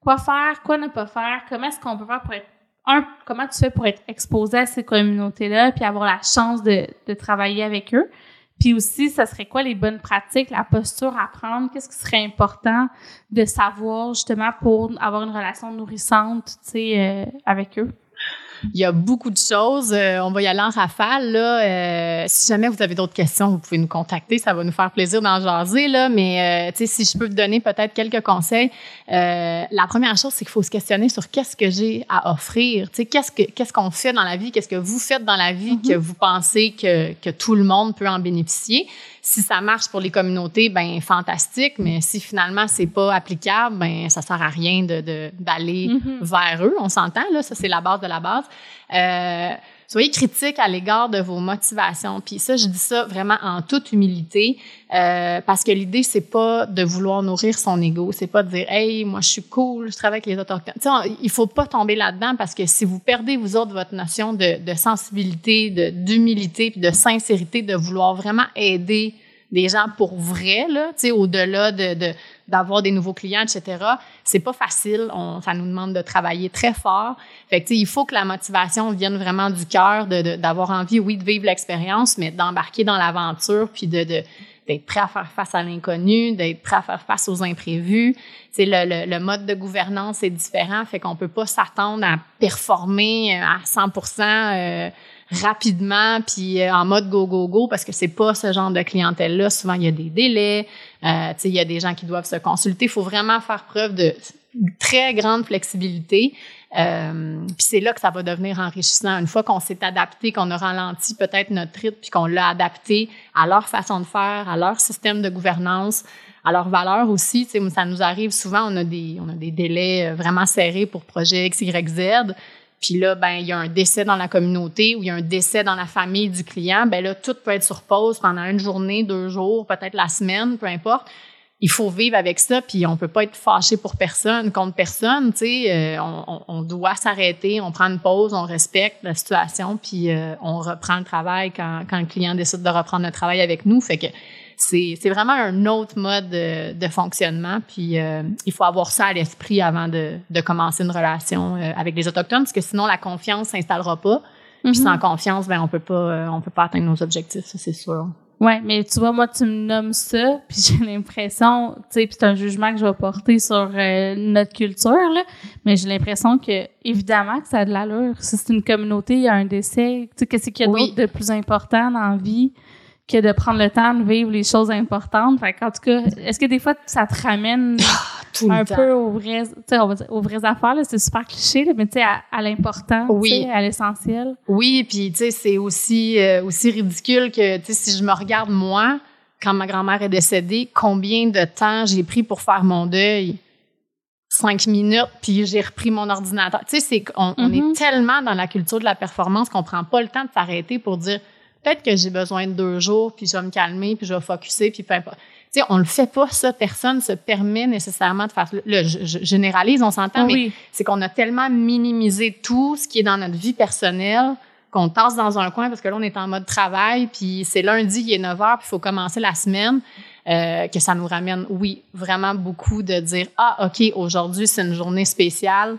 Quoi faire, quoi ne pas faire, comment est-ce qu'on peut faire pour être un, comment tu fais pour être exposé à ces communautés-là, puis avoir la chance de, de travailler avec eux? Puis aussi, ça serait quoi les bonnes pratiques, la posture à prendre? Qu'est-ce qui serait important de savoir justement pour avoir une relation nourrissante, tu sais, euh, avec eux? Il y a beaucoup de choses. Euh, on va y aller en rafale. Là. Euh, si jamais vous avez d'autres questions, vous pouvez nous contacter. Ça va nous faire plaisir d'en jaser. Là. Mais euh, si je peux vous donner peut-être quelques conseils, la première chose, c'est qu'il faut se questionner sur qu'est-ce que j'ai à offrir. Qu'est-ce que qu'est-ce qu'on fait dans la vie, qu'est-ce que vous faites dans la vie mm-hmm. que vous pensez que, que tout le monde peut en bénéficier? Si ça marche pour les communautés, ben fantastique. Mais si finalement c'est pas applicable, ben ça sert à rien de d'aller mm-hmm. vers eux. On s'entend là, ça c'est la base de la base. Euh, soyez critique à l'égard de vos motivations. Puis ça, je dis ça vraiment en toute humilité, euh, parce que l'idée c'est pas de vouloir nourrir son ego, c'est pas de dire hey moi je suis cool, je travaille avec les autochtones. Sais, il faut pas tomber là-dedans parce que si vous perdez vous autres votre notion de, de sensibilité, de d'humilité de sincérité, de vouloir vraiment aider des gens pour vrai là, tu sais au-delà de, de d'avoir des nouveaux clients, etc. C'est pas facile. On, ça nous demande de travailler très fort. Fait que, il faut que la motivation vienne vraiment du cœur, d'avoir de, envie, oui, de vivre l'expérience, mais d'embarquer dans l'aventure, puis de, de d'être prêt à faire face à l'inconnu, d'être prêt à faire face aux imprévus. C'est le, le, le, mode de gouvernance est différent, fait qu'on peut pas s'attendre à performer à 100% euh, rapidement puis euh, en mode go go go parce que c'est pas ce genre de clientèle là. Souvent il y a des délais, euh, il y a des gens qui doivent se consulter. Il faut vraiment faire preuve de très grande flexibilité. Euh, puis c'est là que ça va devenir enrichissant. Une fois qu'on s'est adapté, qu'on a ralenti peut-être notre rythme, puis qu'on l'a adapté à leur façon de faire, à leur système de gouvernance, à leurs valeurs aussi. Ça nous arrive souvent, on a des, on a des délais euh, vraiment serrés pour projet X, Y, Z. Puis là, ben il y a un décès dans la communauté ou il y a un décès dans la famille du client. Ben là, tout peut être sur pause pendant une journée, deux jours, peut-être la semaine, peu importe il faut vivre avec ça, puis on peut pas être fâché pour personne, contre personne, tu sais. Euh, on, doit s'arrêter, on prend une pause, on respecte la situation, puis euh, on reprend le travail quand, quand le client décide de reprendre le travail avec nous. Fait que c'est, vraiment un autre mode de, fonctionnement, puis euh, il faut avoir ça à l'esprit avant de, de commencer une relation avec les autochtones, parce que sinon la confiance s'installera pas. Puis mm-hmm. sans confiance, ben on peut pas, on peut pas atteindre nos objectifs, ça c'est sûr. Ouais, mais tu vois, moi, tu me nommes ça, puis j'ai l'impression, tu sais, puis c'est un jugement que je vais porter sur euh, notre culture, là, mais j'ai l'impression que, évidemment, que ça a de l'allure. Si c'est une communauté, il y a un décès, tu sais, qu'est-ce qu'il y a d'autre de plus important dans la vie? Que de prendre le temps de vivre les choses importantes? Fait en tout cas, est-ce que des fois, ça te ramène un peu aux vraies, aux vraies affaires, c'est super cliché, mais tu sais, à, l'important, oui. à l'essentiel. Oui, puis tu sais, c'est aussi, euh, aussi ridicule que, tu sais, si je me regarde moi, quand ma grand-mère est décédée, combien de temps j'ai pris pour faire mon deuil? Cinq minutes, puis j'ai repris mon ordinateur. Tu sais, c'est on, est mm-hmm. tellement dans la culture de la performance qu'on prend pas le temps de s'arrêter pour dire peut-être que j'ai besoin de deux jours, puis je vais me calmer, puis je vais focuser, puis peu importe sais, on le fait pas, ça. Personne se permet nécessairement de faire. Le, je, généralise, on s'entend, mais c'est qu'on a tellement minimisé tout ce qui est dans notre vie personnelle qu'on tasse dans un coin parce que là, on est en mode travail, puis c'est lundi, il est 9 heures, puis il faut commencer la semaine. Euh, que ça nous ramène, oui, vraiment beaucoup de dire Ah, OK, aujourd'hui, c'est une journée spéciale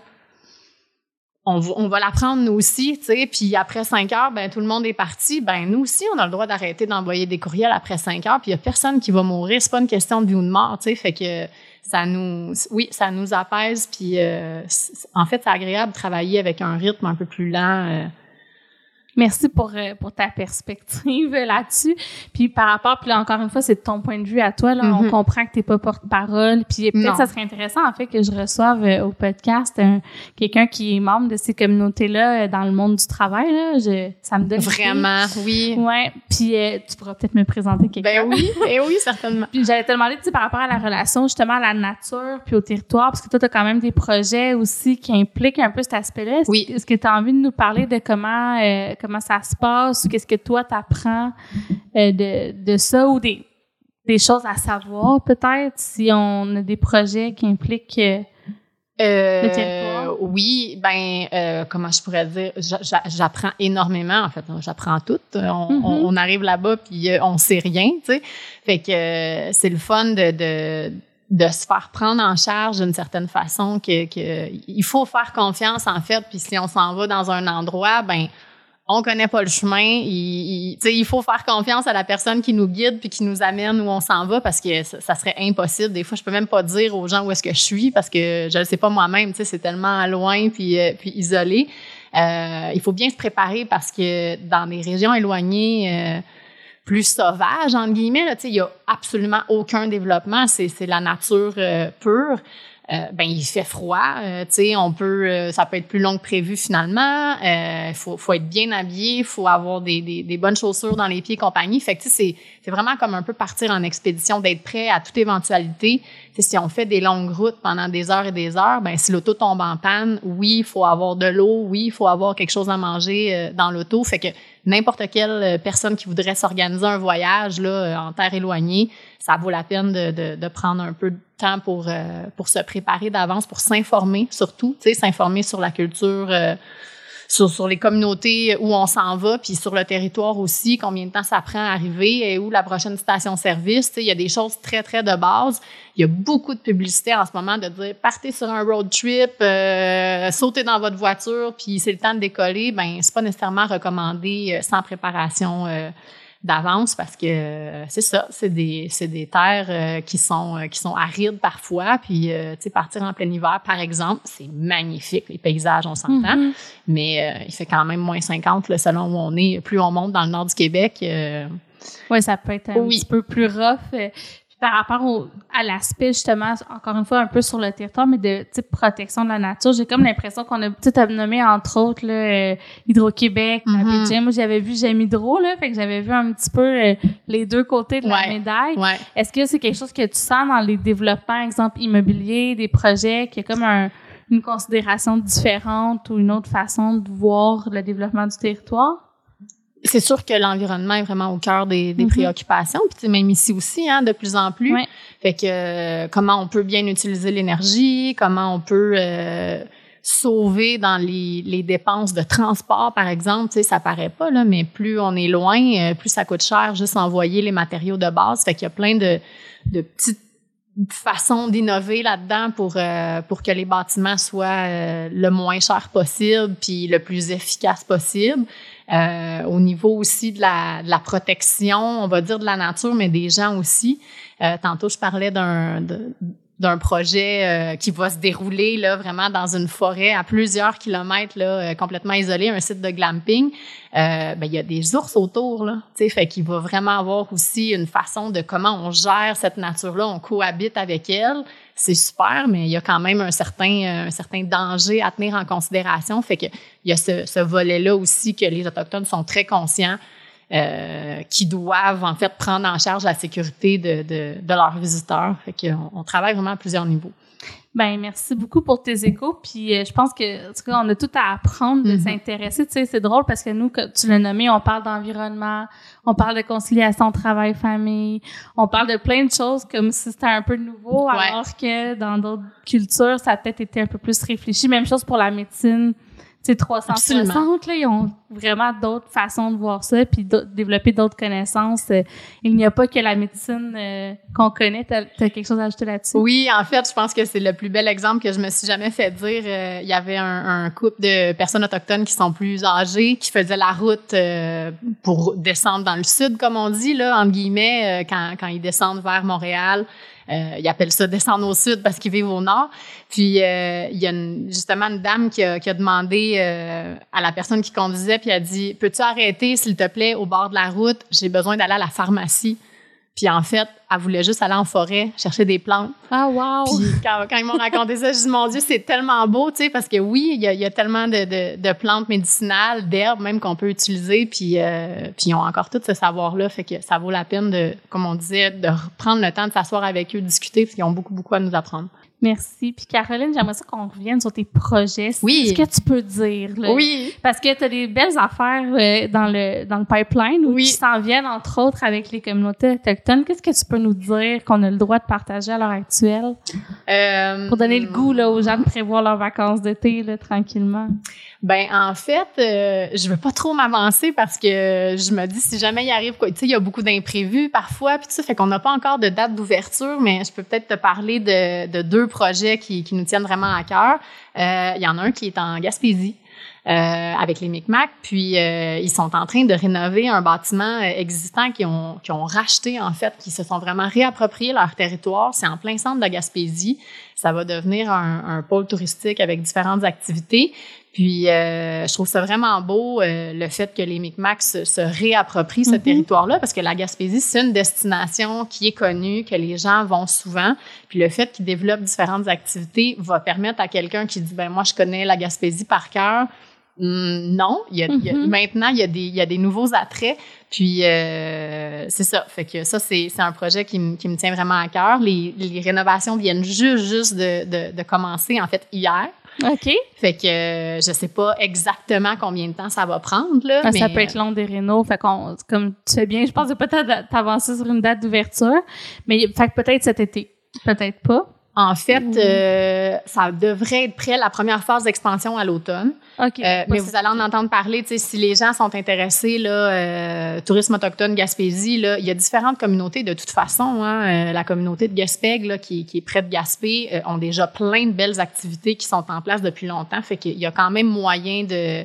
on, va l'apprendre nous aussi, tu sais, puis après cinq heures, ben tout le monde est parti, ben nous aussi, on a le droit d'arrêter d'envoyer des courriels après cinq heures, puis il y a personne qui va mourir, c'est pas une question de vie ou de mort, tu sais, fait que ça nous, oui, ça nous apaise, puis euh, en fait, c'est agréable de travailler avec un rythme un peu plus lent. Euh, Merci pour, euh, pour ta perspective là-dessus. Puis par rapport, puis là, encore une fois, c'est de ton point de vue à toi. Là, On mm-hmm. comprend que tu n'es pas porte-parole. Puis peut-être ça serait intéressant, en fait, que je reçoive euh, au podcast quelqu'un qui est membre de ces communautés-là euh, dans le monde du travail. Là. Je, ça me donne... Vraiment, oui. Ouais. Puis tu pourras peut-être me présenter quelqu'un. Ben oui, et eh oui, certainement. puis j'allais te demander, tu sais, par rapport à la relation, justement, à la nature puis au territoire, parce que toi, tu as quand même des projets aussi qui impliquent un peu cet aspect-là. oui. Est-ce que tu as envie de nous parler de comment comment ça se passe, ou qu'est-ce que toi t'apprends euh, de, de ça, ou des, des choses à savoir peut-être, si on a des projets qui impliquent euh, le territoire? Oui, ben euh, comment je pourrais dire, j'apprends énormément en fait, j'apprends tout. On, mm-hmm. on, arrive là-bas puis on sait rien, tu sais. Fait que c'est le fun de, de de se faire prendre en charge d'une certaine façon que, que, il faut faire confiance en fait puis si on s'en va dans un endroit ben on connaît pas le chemin. Il, il, faut faire confiance à la personne qui nous guide puis qui nous amène où on s'en va parce que ça, serait impossible. Des fois, je peux même pas dire aux gens où est-ce que je suis parce que je ne sais pas moi-même. C'est tellement loin puis, euh, puis isolé. Euh, il faut bien se préparer parce que dans des régions éloignées, euh, plus sauvages, entre guillemets, il y a absolument aucun développement. C'est la nature pure. Euh, ben il fait froid, euh, tu sais, on peut, euh, ça peut être plus long que prévu finalement. Il faut, faut être bien habillé, il faut avoir des, des, des, bonnes chaussures dans les pieds, compagnie. Fait que c'est vraiment comme un peu partir en expédition, d'être prêt à toute éventualité. Si on fait des longues routes pendant des heures et des heures, ben si l'auto tombe en panne, oui, il faut avoir de l'eau, oui, il faut avoir quelque chose à manger dans l'auto. Fait que n'importe quelle personne qui voudrait s'organiser un voyage là en terre éloignée, ça vaut la peine de, de, de prendre un peu de temps pour, euh, pour se préparer d'avance, pour s'informer surtout, s'informer sur la culture, euh, sur, sur les communautés où on s'en va, puis sur le territoire aussi, combien de temps ça prend à arriver et où la prochaine station-service. Il y a des choses très, très de base. Il y a beaucoup de publicité en ce moment de dire partez sur un road trip, euh, sautez dans votre voiture, puis c'est le temps de décoller. Ben, c'est pas nécessairement recommandé sans préparation d'avance parce que euh, c'est ça, c'est des, c'est des terres euh, qui sont qui sont arides parfois. Puis tu sais, partir en plein hiver, par exemple, c'est magnifique les paysages, on s'entend, Mhm. mais il fait quand même moins 50 le selon où on est. Plus on monte dans le nord du Québec. Oui, ça peut être un Oui. petit peu plus rough. Par rapport au, à l'aspect, justement, encore une fois, un peu sur le territoire, mais de type protection de la nature, j'ai comme l'impression qu'on a, t'as nommé entre autres là, euh, Hydro-Québec, de Jim. Moi, j'avais vu J'aime Hydro, là, fait que j'avais vu un petit peu euh, les deux côtés de la médaille. ouais. Est-ce que c'est quelque chose que tu sens dans les développements, exemple immobilier, des projets, qu'il y a comme un- une considération différente ou une autre façon de voir le développement du territoire? C'est sûr que l'environnement est vraiment au cœur des, des Mhm. préoccupations. Puis même ici aussi, hein, de plus en plus. Ouais. Fait que euh, comment on peut bien utiliser l'énergie, comment on peut euh, sauver dans les, les dépenses de transport, par exemple. Tu sais, ça paraît pas, là, mais plus on est loin, euh, plus ça coûte cher juste envoyer les matériaux de base. Fait qu'il y a plein de, de petites façons d'innover là-dedans pour euh, pour que les bâtiments soient euh, le moins cher possible puis le plus efficace possible. Euh, au niveau aussi de la, de la protection, on va dire de la nature, mais des gens aussi. Euh, tantôt, je parlais d'un d'un projet euh, qui va se dérouler là vraiment dans une forêt à plusieurs kilomètres là euh, complètement isolé un site de glamping euh, ben il y a des ours autour là tu sais fait qu'il va vraiment avoir aussi une façon de comment on gère cette nature là on cohabite avec elle c'est super mais il y a quand même un certain euh, un certain danger à tenir en considération fait que il y a ce, ce volet là aussi que les autochtones sont très conscients euh, qui doivent en fait prendre en charge la sécurité de, de, de leurs visiteurs. Fait qu'on on travaille vraiment à plusieurs niveaux. Ben merci beaucoup pour tes échos. Puis euh, je pense que en tout cas, on a tout à apprendre de Mhm. s'intéresser. Tu sais, c'est drôle parce que nous, tu l'as nommé, on parle d'environnement, on parle de conciliation travail-famille, on parle de plein de choses comme si c'était un peu nouveau, Ouais. alors que dans d'autres cultures, ça a peut-être été un peu plus réfléchi. Même chose pour la médecine. Tu sais, 360, là, ils ont vraiment d'autres façons de voir ça, puis de développer d'autres connaissances. Euh, Il n'y a pas que la médecine euh, qu'on connaît. T'as as quelque chose à ajouter là-dessus? Oui, en fait, je pense que c'est le plus bel exemple que je me suis jamais fait dire. Euh, il y avait un, un couple de personnes autochtones qui sont plus âgées, qui faisaient la route euh, pour descendre dans le sud, comme on dit, là, entre guillemets, euh, quand, quand ils descendent vers Montréal. Euh, ils appellent ça descendre au sud parce qu'ils vivent au nord. Puis euh, il y a une- justement une dame qui a, qui a demandé euh, à la personne qui conduisait, puis elle a dit Peux-tu arrêter, s'il te plaît, au bord de la route? J'ai besoin d'aller à la pharmacie. Puis en fait, elle voulait juste aller en forêt chercher des plantes. Ah, wow! Puis quand, quand ils m'ont raconté ça, je dis mon Dieu, c'est tellement beau, tu sais, parce que oui, il y a, il y a tellement de, de, de plantes médicinales, d'herbes même qu'on peut utiliser, puis euh, puis ils ont encore tout ce savoir-là, fait que ça vaut la peine de, comme on disait, de prendre le temps de s'asseoir avec eux, de discuter, parce qu'ils ont beaucoup beaucoup à nous apprendre. Merci. Puis Caroline, j'aimerais ça qu'on revienne sur tes projets. Oui. Ce que tu peux dire. Là. Oui. Parce que tu as des belles affaires euh, dans le dans le pipeline ou Oui. qui s'en viennent, entre autres, avec les communautés autochtones. Qu'est-ce que tu peux nous dire qu'on a le droit de partager à l'heure actuelle? Euh, pour donner le goût là, aux gens de prévoir leurs vacances d'été tranquillement? Ben en fait, euh, je veux pas trop m'avancer parce que je me dis si jamais il arrive quoi, tu sais, il y a beaucoup d'imprévus parfois, puis tout ça fait qu'on n'a pas encore de date d'ouverture, mais je peux peut-être te parler de, de deux projets qui, nous tiennent vraiment à cœur. Euh, Il y en a un qui est en Gaspésie. euh, avec les Micmacs, puis euh, ils sont en train de rénover un bâtiment existant qu'ils ont, racheté en fait, qui se sont vraiment réappropriés leur territoire. C'est en plein centre de la Gaspésie. Ça va devenir un pôle touristique avec différentes activités. Puis, euh, je trouve ça vraiment beau, euh, le fait que les Micmacs se, se réapproprient ce Mhm. territoire-là, parce que la Gaspésie, c'est une destination qui est connue, que les gens vont souvent. Puis, le fait qu'ils développent différentes activités va permettre à quelqu'un qui dit, ben moi, je connais la Gaspésie par cœur. Hum, non, il y a, il y a- Mhm. maintenant, il y, a des, il y a des nouveaux attraits. Puis, euh, c'est ça. Fait que ça, c'est un projet qui, me- qui me tient vraiment à cœur. Les, les rénovations viennent juste, juste de, de, de commencer, en fait, hier. OK. Fait que euh, je sais pas exactement combien de temps ça va prendre là, Ah, mais ça peut être long des rénaux. Fait qu'on, comme tu fais bien, je pense que peut-être t'avancer sur une date d'ouverture. Mais fait que peut-être cet été. Peut-être pas. En fait Mhm. euh, ça devrait être prêt la première phase d'expansion à l'automne. OK. Euh, mais vous allez en entendre parler, si les gens sont intéressés là, euh, tourisme autochtone Gaspésie, là, il y a différentes communautés de toute façon. Hein, Euh, la communauté de Gaspeg, là, qui, qui est près de Gaspé, euh, ont déjà plein de belles activités qui sont en place depuis longtemps. Fait qu'il y a quand même moyen de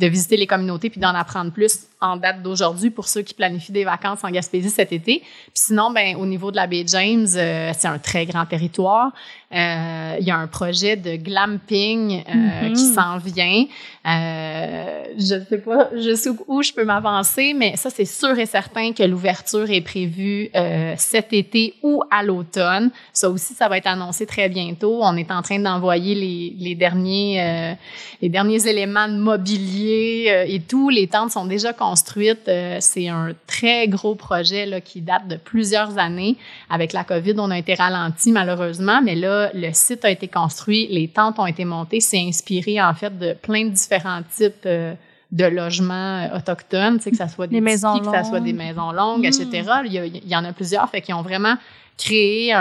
de visiter les communautés puis d'en apprendre plus en date d'aujourd'hui pour ceux qui planifient des vacances en Gaspésie cet été. Puis sinon, ben au niveau de la baie James, euh, c'est un très grand territoire. Euh, il y a un projet de glamping euh, Mhm. qui s'en vient. Euh, je ne sais pas jusqu'où je peux m'avancer, mais ça, c'est sûr et certain que l'ouverture est prévue cet été ou à l'automne. Ça aussi, ça va être annoncé très bientôt. On est en train d'envoyer les, les derniers les derniers éléments de mobilier et tout. Les tentes sont déjà construites. C'est un très gros projet là, qui date de plusieurs années. Avec la COVID, on a été ralenti malheureusement, mais là, le site a été construit, les tentes ont été montées. C'est inspiré en fait de plein de différents types euh, de logements euh, autochtones, que ça soit des, Des maisons que ça soit longues. des maisons longues, Mm. etc. Il y, a- il y en a plusieurs, fait qu'ils ont vraiment créé un,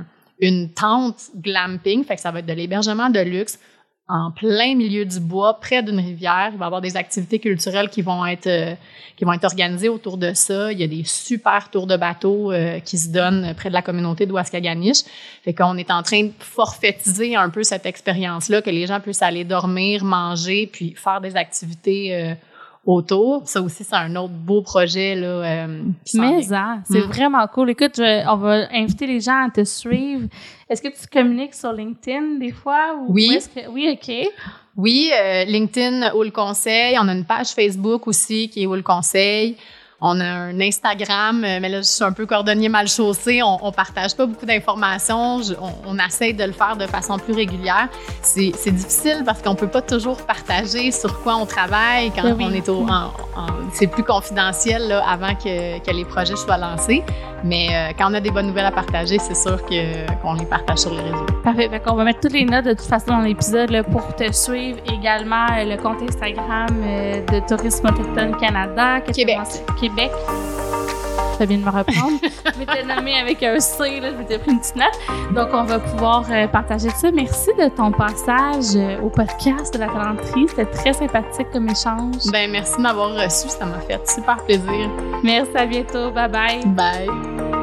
un- une tente glamping, fait que ça va être de l'hébergement de luxe en plein milieu du bois, près d'une rivière. Il va y avoir des activités culturelles qui vont être euh, qui vont être organisées autour de ça. Il y a des super tours de bateau euh, qui se donnent près de la communauté d'Ouaskaganish. Fait qu'on est en train de forfaitiser un peu cette expérience-là, que les gens puissent aller dormir, manger, puis faire des activités euh, autour. Ça aussi, c'est un autre beau projet là. euh, Mais ça, c'est Mm. vraiment cool. Écoute, je- on va inviter les gens à te suivre. Est-ce que tu communiques sur LinkedIn des fois? Ou Oui. que- Oui, OK. Oui, euh, LinkedIn ou le conseil. On a une page Facebook aussi qui est où le conseil. On a un Instagram, euh, mais là, je suis un peu cordonnier mal chaussé. On, on partage pas beaucoup d'informations. On, on essaie de le faire de façon plus régulière. C'est difficile parce qu'on peut pas toujours partager sur quoi on travaille quand Ben oui. on est au. c'est plus confidentiel là, avant que, que les projets soient lancés. Mais euh, quand on a des bonnes nouvelles à partager, c'est sûr que- qu'on les partage sur les réseaux. Parfait. Fait qu'on va mettre toutes les notes de toute façon dans l'épisode pour te suivre. Également, euh, le compte Instagram de Tourisme Autochtone Canada. tu Québec. Québec. Ça vient de me reprendre. je m'étais nommé avec un C, là, je m'étais pris une petite note. Donc, on va pouvoir euh, partager ça. Merci de ton passage euh, au podcast de la talenterie. C'était très sympathique comme échange. Ben merci de m'avoir reçu, ça m'a fait super plaisir. Merci, à bientôt. Bye bye. Bye.